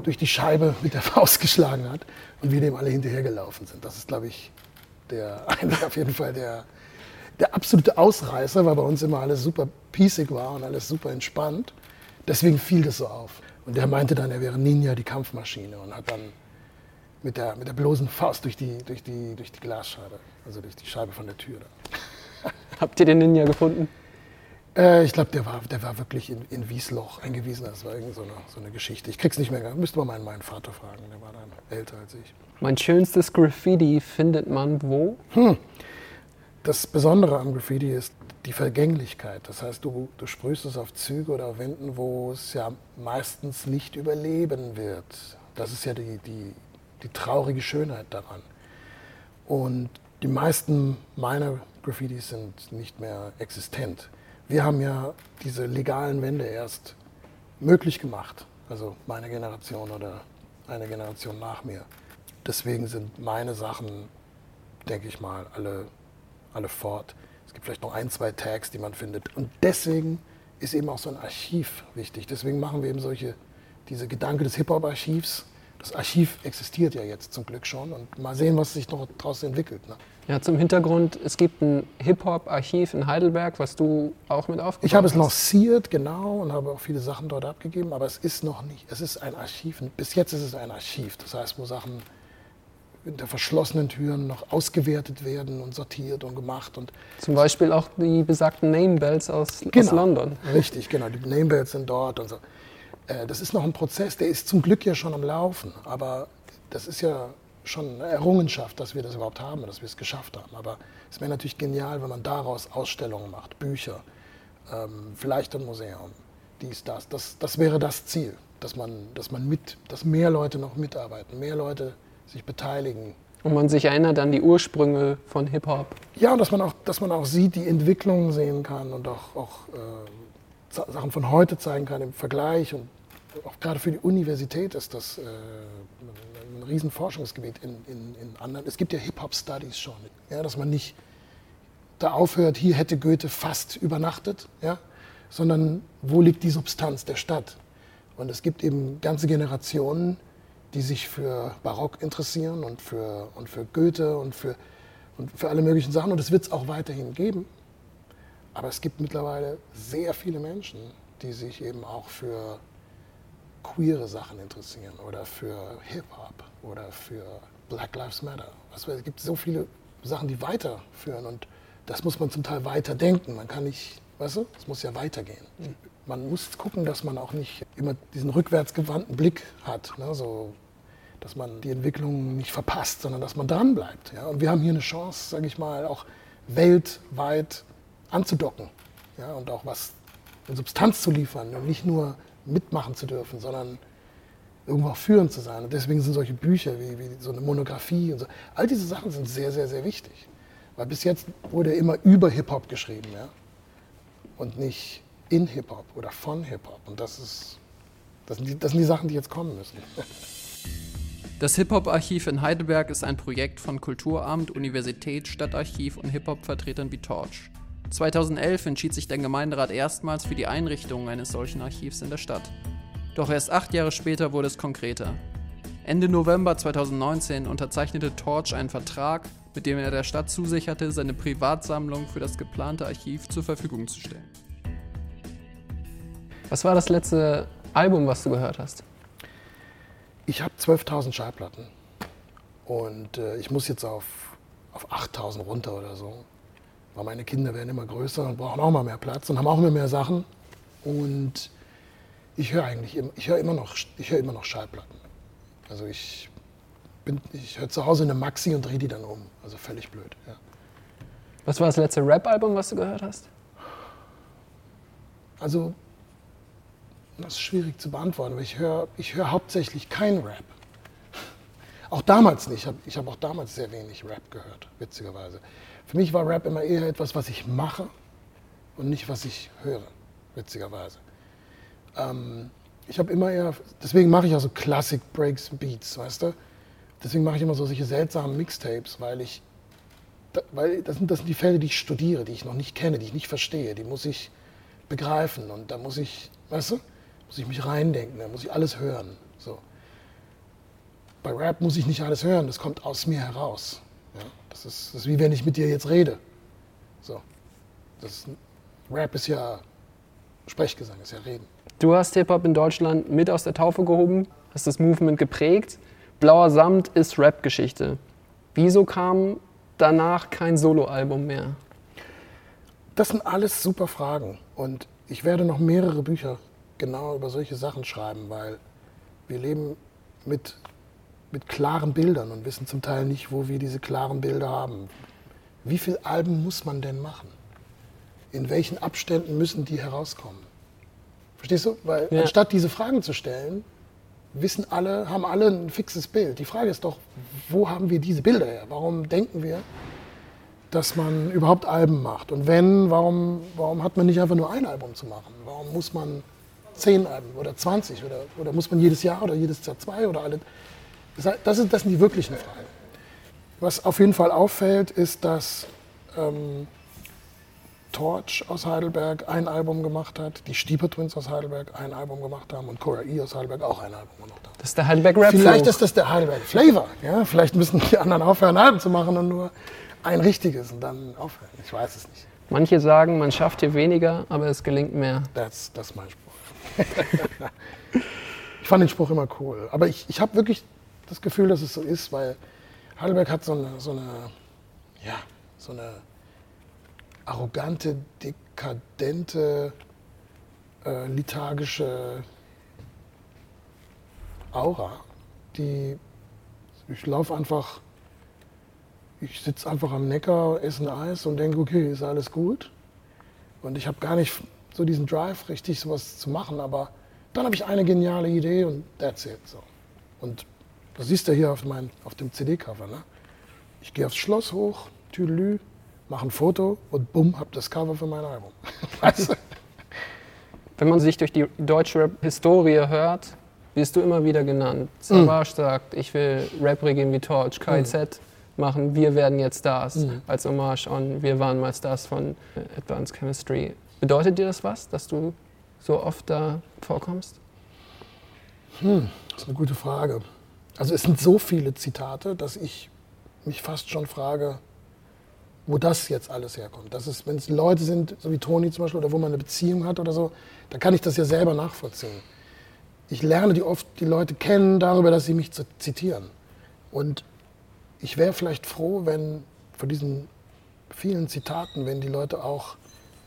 durch die Scheibe mit der <laughs> Faust geschlagen hat und wir dem alle hinterhergelaufen sind. Das ist, glaube ich, der, <laughs> auf jeden Fall der, der absolute Ausreißer, weil bei uns immer alles super piesig war und alles super entspannt. Deswegen fiel das so auf. Und der meinte dann, er wäre Ninja, die Kampfmaschine und hat dann mit der, mit der bloßen Faust durch die, durch, die, durch die Glasscheibe, also durch die Scheibe von der Tür. <laughs> Habt ihr den Ninja gefunden? Äh, ich glaube, der war, der war wirklich in, in Wiesloch eingewiesen. Das war irgend so eine, so eine Geschichte. Ich krieg's nicht mehr. Müsste man meinen, meinen Vater fragen. Der war dann älter als ich. Mein schönstes Graffiti findet man wo? Hm. Das Besondere am Graffiti ist die Vergänglichkeit. Das heißt, du, du sprühst es auf Züge oder auf Wänden, wo es ja meistens nicht überleben wird. Das ist ja die, die, die traurige Schönheit daran. Und die meisten meiner Graffitis sind nicht mehr existent. Wir haben ja diese legalen Wände erst möglich gemacht, also meine Generation oder eine Generation nach mir. Deswegen sind meine Sachen, denke ich mal, alle, alle fort. Es gibt vielleicht noch ein, zwei Tags, die man findet. Und deswegen ist eben auch so ein Archiv wichtig. Deswegen machen wir eben solche, diese Gedanke des Hip-Hop-Archivs. Das Archiv existiert ja jetzt zum Glück schon und mal sehen, was sich noch daraus entwickelt. Ne? Ja, zum Hintergrund, es gibt ein Hip-Hop-Archiv in Heidelberg, was du auch mit aufgebaut Ich habe es hast. lanciert, genau, und habe auch viele Sachen dort abgegeben, aber es ist noch nicht, es ist ein Archiv. Bis jetzt ist es ein Archiv, das heißt, wo Sachen hinter verschlossenen Türen noch ausgewertet werden und sortiert und gemacht. Und Zum Beispiel auch die besagten Name-Bells aus, aus Genau. London. Richtig, genau. Die Namebells sind dort und so. Äh, Das ist noch ein Prozess, der ist zum Glück ja schon am Laufen. Aber das ist ja schon eine Errungenschaft, dass wir das überhaupt haben dass wir es geschafft haben. Aber es wäre natürlich genial, wenn man daraus Ausstellungen macht, Bücher, ähm, vielleicht ein Museum, dies, das. Das, das wäre das Ziel, dass man, dass man mit, dass mehr Leute noch mitarbeiten, mehr Leute sich beteiligen, Und man sich erinnert an die Ursprünge von Hip-Hop. ja, und dass man auch, dass man auch sieht, die Entwicklungen sehen kann und auch, auch äh, Sa- Sachen von heute zeigen kann im Vergleich. Und auch gerade für die Universität ist das äh, ein riesen Forschungsgebiet in, in, in anderen. Es gibt ja Hip-Hop-Studies schon. Ja, dass man nicht da aufhört, hier hätte Goethe fast übernachtet, ja, sondern wo liegt die Substanz der Stadt? Und es gibt eben ganze Generationen, die sich für Barock interessieren und für, und für Goethe und für, und für alle möglichen Sachen. Und das wird es auch weiterhin geben. Aber es gibt mittlerweile sehr viele Menschen, die sich eben auch für queere Sachen interessieren oder für Hip-Hop oder für Black Lives Matter. Ich, es gibt so viele Sachen, die weiterführen. Und das muss man zum Teil weiterdenken. Man kann nicht, weißt du, es muss ja weitergehen. Man muss gucken, dass man auch nicht immer diesen rückwärtsgewandten Blick hat. Ne? So, dass man die Entwicklung nicht verpasst, sondern dass man dranbleibt. Ja? Und wir haben hier eine Chance, sage ich mal, auch weltweit anzudocken ja? und auch was in Substanz zu liefern und nicht nur mitmachen zu dürfen, sondern irgendwo auch führend zu sein. Und deswegen sind solche Bücher wie, wie so eine Monographie und so, all diese Sachen sind sehr, sehr, sehr wichtig. Weil bis jetzt wurde immer über Hip-Hop geschrieben, ja? Und nicht in Hip-Hop oder von Hip-Hop. Und das ist, das sind, die, das sind die Sachen, die jetzt kommen müssen. <laughs> Das Hip-Hop-Archiv in Heidelberg ist ein Projekt von Kulturamt, Universität, Stadtarchiv und Hip-Hop-Vertretern wie Torch. 2011 entschied sich der Gemeinderat erstmals für die Einrichtung eines solchen Archivs in der Stadt. Doch erst acht Jahre später wurde es konkreter. Ende November 2019 unterzeichnete Torch einen Vertrag, mit dem er der Stadt zusicherte, seine Privatsammlung für das geplante Archiv zur Verfügung zu stellen. Was war das letzte Album, was du gehört hast? Ich habe 12.000 Schallplatten und äh, ich muss jetzt auf, auf 8.000 runter oder so. Weil meine Kinder werden immer größer und brauchen auch mal mehr Platz und haben auch immer mehr Sachen. Und ich höre eigentlich im- ich höre immer, noch- ich höre immer noch Schallplatten. Also ich, bin- ich höre zu Hause eine Maxi und drehe die dann um. Also völlig blöd. Ja. Was war das letzte Rap-Album, was du gehört hast? Also, das ist schwierig zu beantworten, aber ich höre ich höre hauptsächlich kein Rap. Auch damals nicht. Ich habe hab auch damals sehr wenig Rap gehört, witzigerweise. Für mich war Rap immer eher etwas, was ich mache und nicht, was ich höre, witzigerweise. Ähm, ich habe immer eher, deswegen mache ich auch so Classic Breaks Beats, weißt du? Deswegen mache ich immer so solche seltsamen Mixtapes, weil ich, weil das sind, das sind die Fälle, die ich studiere, die ich noch nicht kenne, die ich nicht verstehe, die muss ich begreifen und da muss ich, weißt du, muss ich mich reindenken, da muss ich alles hören. So. Bei Rap muss ich nicht alles hören, das kommt aus mir heraus. Ja? Das, ist, das ist wie wenn ich mit dir jetzt rede. So. Das Rap ist ja Sprechgesang, ist ja Reden. Du hast Hip-Hop in Deutschland mit aus der Taufe gehoben, hast das Movement geprägt. Blauer Samt ist Rap-Geschichte. Wieso kam danach kein Soloalbum mehr? Das sind alles super Fragen. Und ich werde noch mehrere Bücher genau über solche Sachen schreiben, weil wir leben mit, mit klaren Bildern und wissen zum Teil nicht, wo wir diese klaren Bilder haben. Wie viele Alben muss man denn machen? In welchen Abständen müssen die herauskommen? Verstehst du? Weil Ja. anstatt diese Fragen zu stellen, wissen alle, haben alle ein fixes Bild. Die Frage ist doch, wo haben wir diese Bilder her? Warum denken wir, dass man überhaupt Alben macht? Und wenn, warum, warum hat man nicht einfach nur ein Album zu machen? Warum muss man zehn Alben oder 20 oder, oder muss man jedes Jahr oder jedes Jahr zwei oder alle? Das, ist, das sind die wirklichen Fragen. Was auf jeden Fall auffällt, ist, dass ähm, Torch aus Heidelberg ein Album gemacht hat, die Stieper Twins aus Heidelberg ein Album gemacht haben und Cora E aus Heidelberg auch ein Album gemacht haben. Das ist der Heidelberg Rap Vielleicht ist das der Heidelberg Flavor. Ja? Vielleicht müssen die anderen aufhören, Alben zu machen und nur ein richtiges und dann aufhören. Ich weiß es nicht. Manche sagen, man schafft hier weniger, aber es gelingt mehr. Das, das ist mein Spruch. <laughs> ich fand den Spruch immer cool. Aber ich, ich habe wirklich das Gefühl, dass es so ist, weil Heidelberg hat so eine, so eine, ja, so eine arrogante, dekadente, äh, lethargische Aura, die ich laufe einfach, ich sitze einfach am Neckar, esse ein Eis und denke, okay, ist alles gut. Und ich habe gar nicht so diesen Drive, richtig sowas zu machen, aber dann habe ich eine geniale Idee und that's it. So. Und das siehst du hier auf, mein, auf dem CD-Cover. Ne? Ich gehe aufs Schloss hoch, Tüdelü, mache ein Foto und bumm, hab das Cover für mein Album. <laughs> Weißt du? Wenn man sich durch die deutsche Rap-Historie hört, wirst du immer wieder genannt. Savage sagt, ich will Rap-Regeln wie Torch, KZ machen, wir werden jetzt Stars. Als Hommage an Wir waren mal Stars von Advanced Chemistry. Bedeutet dir das was, dass du so oft da vorkommst? Das ist eine gute Frage. Also es sind so viele Zitate, dass ich mich fast schon frage, wo das jetzt alles herkommt. Das ist, wenn es Leute sind, so wie Toni zum Beispiel, oder wo man eine Beziehung hat oder so, dann kann ich das ja selber nachvollziehen. Ich lerne die oft die Leute kennen darüber, dass sie mich zitieren. Und ich wäre vielleicht froh, wenn von diesen vielen Zitaten, wenn die Leute auch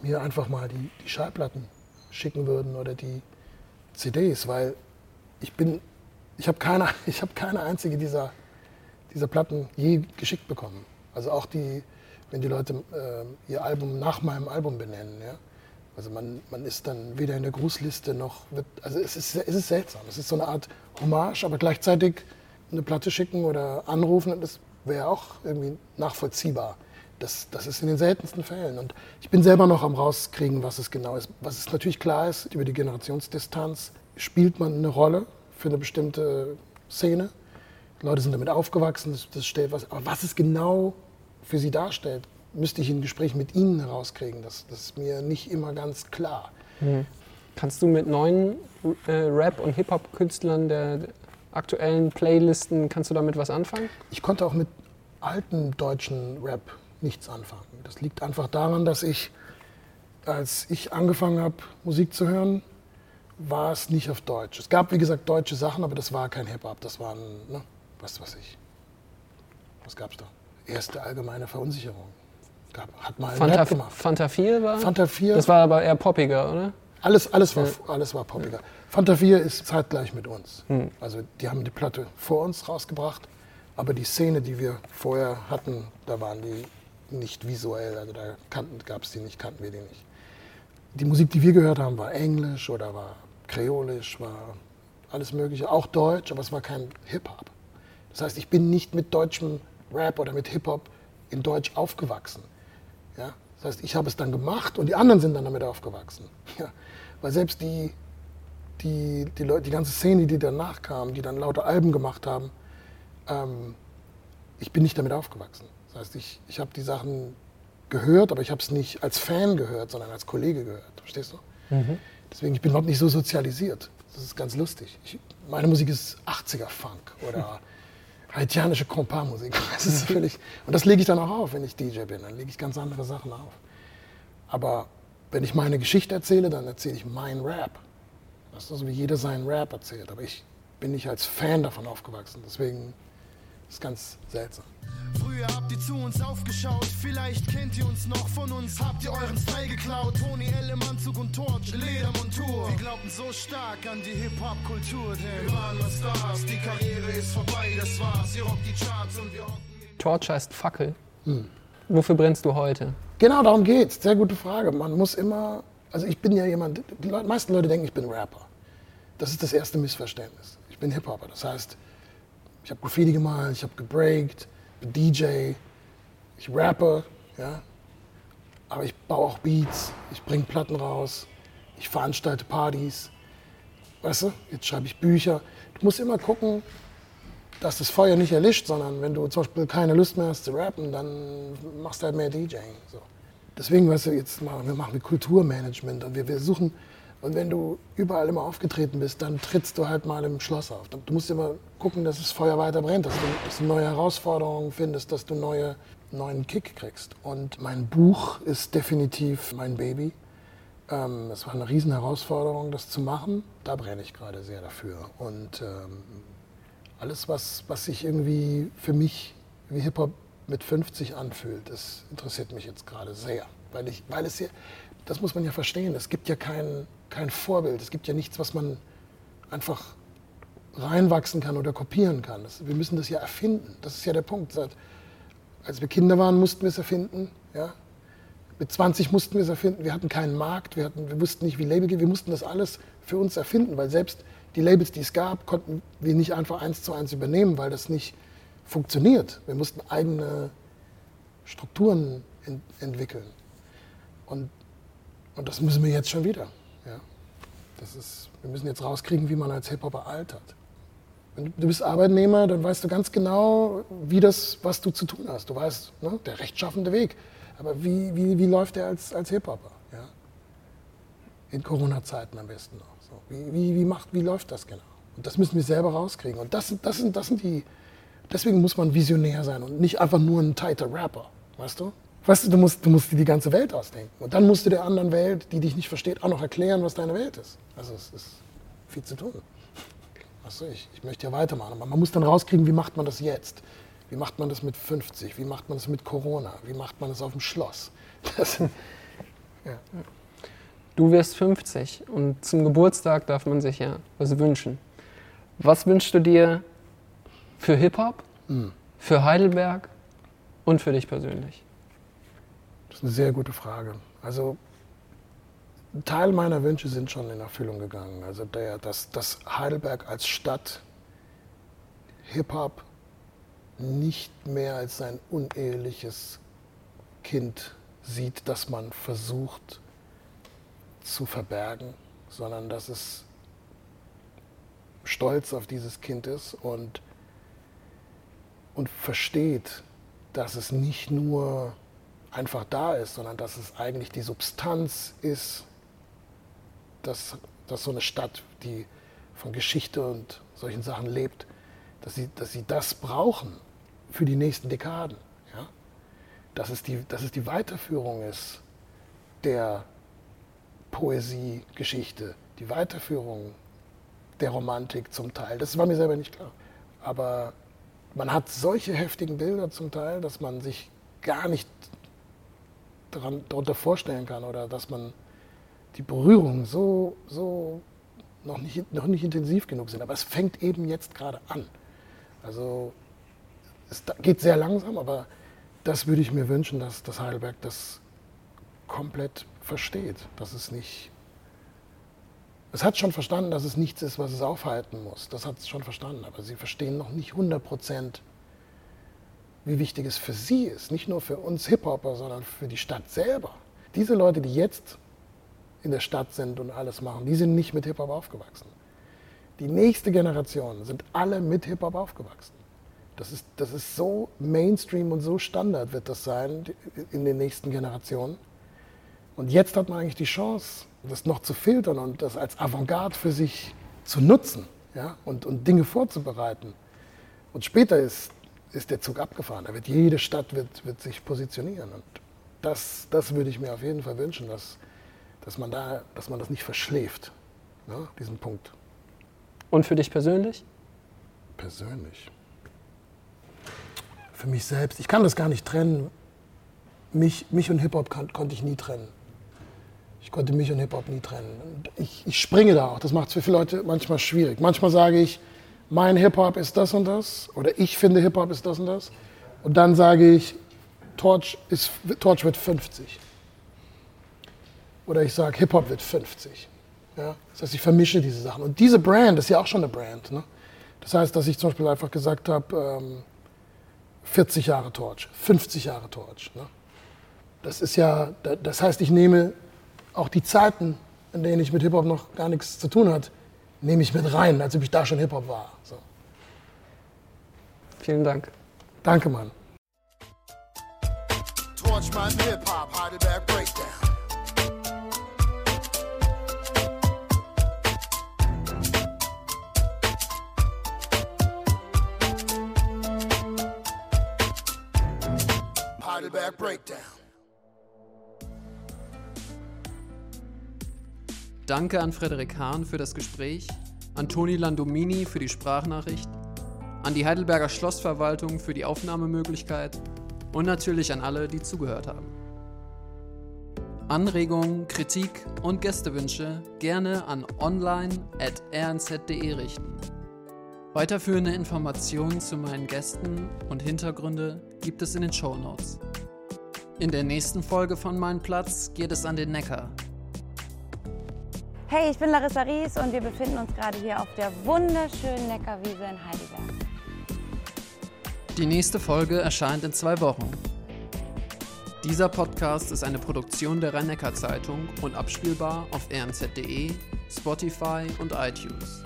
mir einfach mal die, die Schallplatten schicken würden oder die CDs, weil ich bin, ich habe keine, <laughs> ich keine einzige dieser, dieser Platten je geschickt bekommen. Also auch die, wenn die Leute äh, ihr Album nach meinem Album benennen, ja. Also man, man ist dann weder in der Grußliste noch wird, also es ist, es ist seltsam. Es ist so eine Art Hommage, aber gleichzeitig eine Platte schicken oder anrufen, das wäre auch irgendwie nachvollziehbar. Das, das ist in den seltensten Fällen. Und ich bin selber noch am rauskriegen, was es genau ist. Was es natürlich klar ist, über die Generationsdistanz spielt man eine Rolle für eine bestimmte Szene. Die Leute sind damit aufgewachsen, das, das stellt was. Aber was es genau für sie darstellt, müsste ich in Gespräch mit Ihnen herauskriegen. Das, das ist mir nicht immer ganz klar. Mhm. Kannst du mit neuen äh, Rap- und Hip-Hop-Künstlern der, der aktuellen Playlisten, kannst du damit was anfangen? Ich konnte auch mit alten deutschen Rap nichts anfangen. Das liegt einfach daran, dass ich, als ich angefangen habe, Musik zu hören, war es nicht auf Deutsch. Es gab, wie gesagt, deutsche Sachen, aber das war kein Hip-Hop. Das waren, ne, was weiß ich. Was gab es da? Erste allgemeine Verunsicherung. Gab, hat mal Fanta, Rap gemacht. Fanta 4 war? Fanta 4. Das war aber eher poppiger, oder? Alles, alles, war, Ja. alles war poppiger. Fanta 4 ist zeitgleich mit uns. Hm. Also die haben die Platte vor uns rausgebracht, aber die Szene, die wir vorher hatten, da waren die nicht visuell, also da gab es die nicht, kannten wir die nicht. Die Musik, die wir gehört haben, war Englisch oder war Kreolisch, war alles Mögliche, auch Deutsch, aber es war kein Hip-Hop. Das heißt, ich bin nicht mit deutschem Rap oder mit Hip-Hop in Deutsch aufgewachsen. Ja? Das heißt, ich habe es dann gemacht und die anderen sind dann damit aufgewachsen. <laughs> Ja? Weil selbst die, die, die, Leute, die ganze Szene, die danach kam, die dann lauter Alben gemacht haben, ähm, ich bin nicht damit aufgewachsen. Das heißt, ich, ich habe die Sachen gehört, aber ich habe es nicht als Fan gehört, sondern als Kollege gehört. Verstehst du? Mhm. Deswegen, ich bin überhaupt nicht so sozialisiert. Das ist ganz lustig. Ich, meine Musik ist 80er-Funk oder <laughs> haitianische. <laughs> Das ist völlig, und das lege ich dann auch auf, wenn ich DJ bin. Dann lege ich ganz andere Sachen auf. Aber wenn ich meine Geschichte erzähle, dann erzähle ich meinen Rap. Das ist so, wie jeder seinen Rap erzählt. Aber ich bin nicht als Fan davon aufgewachsen. Deswegen ist ganz seltsam. Früher habt ihr zu uns aufgeschaut, vielleicht kennt ihr uns noch von uns. Habt ihr euren Style geklaut? Tony L im Anzug und Torch, Ledermontur. Wir glaubten so stark an die Hip-Hop-Kultur, denn wir waren nur Stars. Die Karriere ist vorbei, das war's. Ihr rockt die Charts und wir hocken Torch heißt Fackel. Hm. Wofür brennst du heute? Genau, darum geht's. Sehr gute Frage. Man muss immer, also ich bin ja jemand, die Leute, meisten Leute denken, ich bin Rapper. Das ist das erste Missverständnis. Ich bin Hip-Hopper. Das heißt, ich habe Graffiti gemalt, ich habe gebreakt, bin DJ, ich rappe, ja. Aber ich baue auch Beats, ich bringe Platten raus, ich veranstalte Partys. Weißt du, jetzt schreibe ich Bücher. Du musst immer gucken, dass das Feuer nicht erlischt, sondern wenn du zum Beispiel keine Lust mehr hast zu rappen, dann machst du halt mehr DJing. So. Deswegen, weißt du, jetzt machen wir machen Kulturmanagement und wir, wir suchen, und wenn du überall immer aufgetreten bist, dann trittst du halt mal im Schloss auf. Du musst immer gucken, dass das Feuer weiter brennt, dass du, dass du neue Herausforderungen findest, dass du neue, neuen Kick kriegst. Und mein Buch ist definitiv mein Baby. Ähm, es war eine riesen Herausforderung, das zu machen. Da brenne ich gerade sehr dafür. Und ähm, alles, was, was sich irgendwie für mich wie Hip-Hop mit 50 anfühlt, das interessiert mich jetzt gerade sehr. Weil, ich, weil es hier, das muss man ja verstehen, es gibt ja kein, kein Vorbild, es gibt ja nichts, was man einfach reinwachsen kann oder kopieren kann. Das, wir müssen das ja erfinden. Das ist ja der Punkt. Seit, als wir Kinder waren, mussten wir es erfinden. Ja? Mit 20 mussten wir es erfinden. Wir hatten keinen Markt, wir, hatten, wir wussten nicht, wie Label geht. Wir mussten das alles für uns erfinden, weil selbst die Labels, die es gab, konnten wir nicht einfach eins zu eins übernehmen, weil das nicht funktioniert. Wir mussten eigene Strukturen ent entwickeln. Und, und das müssen wir jetzt schon wieder. Ja? Das ist, wir müssen jetzt rauskriegen, wie man als Hip-Hopper altert. Wenn du, bist Arbeitnehmer, dann weißt du ganz genau, wie das, was du zu tun hast. Du weißt, ne, der rechtschaffende Weg. Aber wie, wie, wie läuft der als, als Hip-Hopper? Ja? In Corona-Zeiten am besten noch. So. Wie, wie, wie, macht, wie läuft das genau? Und das müssen wir selber rauskriegen. Und das, das, sind, das sind die. Deswegen muss man visionär sein und nicht einfach nur ein tighter Rapper. Weißt du? Weißt du, du musst, du musst dir die ganze Welt ausdenken. Und dann musst du der anderen Welt, die dich nicht versteht, auch noch erklären, was deine Welt ist. Also es ist viel zu tun. Du, ich, ich möchte ja weitermachen. Aber man muss dann rauskriegen, wie macht man das jetzt? Wie macht man das mit 50? Wie macht man das mit Corona? Wie macht man das auf dem Schloss? Das, <laughs> ja. Du wirst 50 und zum Geburtstag darf man sich ja was wünschen. Was wünschst du dir für Hip-Hop, Mhm. für Heidelberg und für dich persönlich? Ist eine sehr gute Frage. Also ein Teil meiner Wünsche sind schon in Erfüllung gegangen. Also der, dass, dass Heidelberg als Stadt Hip-Hop nicht mehr als sein uneheliches Kind sieht, das man versucht zu verbergen, sondern dass es stolz auf dieses Kind ist und, und versteht, dass es nicht nur einfach da ist, sondern dass es eigentlich die Substanz ist, dass, dass so eine Stadt, die von Geschichte und solchen Sachen lebt, dass sie, dass sie das brauchen für die nächsten Dekaden. Ja? Dass, es die, dass es die Weiterführung ist der Poesie, Geschichte, die Weiterführung der Romantik zum Teil. Das war mir selber nicht klar. Aber man hat solche heftigen Bilder zum Teil, dass man sich gar nicht daran, darunter vorstellen kann oder dass man die Berührungen so, so noch, nicht, noch nicht intensiv genug sind. Aber es fängt eben jetzt gerade an. Also es geht sehr langsam, aber das würde ich mir wünschen, dass, dass Heidelberg das komplett versteht. Dass es nicht. Es hat schon verstanden, dass es nichts ist, was es aufhalten muss. Das hat es schon verstanden. Aber sie verstehen noch nicht 100 Prozent, wie wichtig es für sie ist. Nicht nur für uns Hip-Hopper, sondern für die Stadt selber. Diese Leute, die jetzt in der Stadt sind und alles machen, die sind nicht mit Hip-Hop aufgewachsen. Die nächste Generation sind alle mit Hip-Hop aufgewachsen. Das ist, das ist so Mainstream und so Standard wird das sein in den nächsten Generationen. Und jetzt hat man eigentlich die Chance, das noch zu filtern und das als Avantgarde für sich zu nutzen ja? und, und Dinge vorzubereiten. Und später ist, ist der Zug abgefahren. Da wird jede Stadt wird, wird sich positionieren. Und das, das würde ich mir auf jeden Fall wünschen, dass, dass, man, da, dass man das nicht verschläft, ne? diesen Punkt. Und für dich persönlich? Persönlich. Für mich selbst. Ich kann das gar nicht trennen. Mich, mich und Hip-Hop kon konnte ich nie trennen. Ich konnte mich und Hip-Hop nie trennen. Ich, ich springe da auch. Das macht es für viele Leute manchmal schwierig. Manchmal sage ich, mein Hip-Hop ist das und das. Oder ich finde Hip-Hop ist das und das. Und dann sage ich, Torch, ist, Torch wird 50. Oder ich sage, Hip-Hop wird 50. Ja? Das heißt, ich vermische diese Sachen. Und diese Brand ist ja auch schon eine Brand. Ne? Das heißt, dass ich zum Beispiel einfach gesagt habe, ähm, 40 Jahre Torch, 50 Jahre Torch. Ne? Das ist ja, da- das heißt, ich nehme auch die Zeiten, in denen ich mit Hip-Hop noch gar nichts zu tun hat, nehme ich mit rein, als ob ich da schon Hip-Hop war. Vielen Dank. Danke, Mann. Torch mein Hip-Hop, Heidelberg Breakdown. Heidelberg Breakdown. Danke an Frederik Hahn für das Gespräch, an Toni Landomini für die Sprachnachricht, an die Heidelberger Schlossverwaltung für die Aufnahmemöglichkeit und natürlich an alle, die zugehört haben. Anregungen, Kritik und Gästewünsche gerne an online.rnz.de richten. Weiterführende Informationen zu meinen Gästen und Hintergründe gibt es in den Show Notes. In der nächsten Folge von Mein Platz geht es an den Neckar. Hey, ich bin Larissa Ries und wir befinden uns gerade hier auf der wunderschönen Neckarwiese in Heidelberg. Die nächste Folge erscheint in zwei Wochen. Dieser Podcast ist eine Produktion der Rhein-Neckar-Zeitung und abspielbar auf rnz.de, Spotify und iTunes.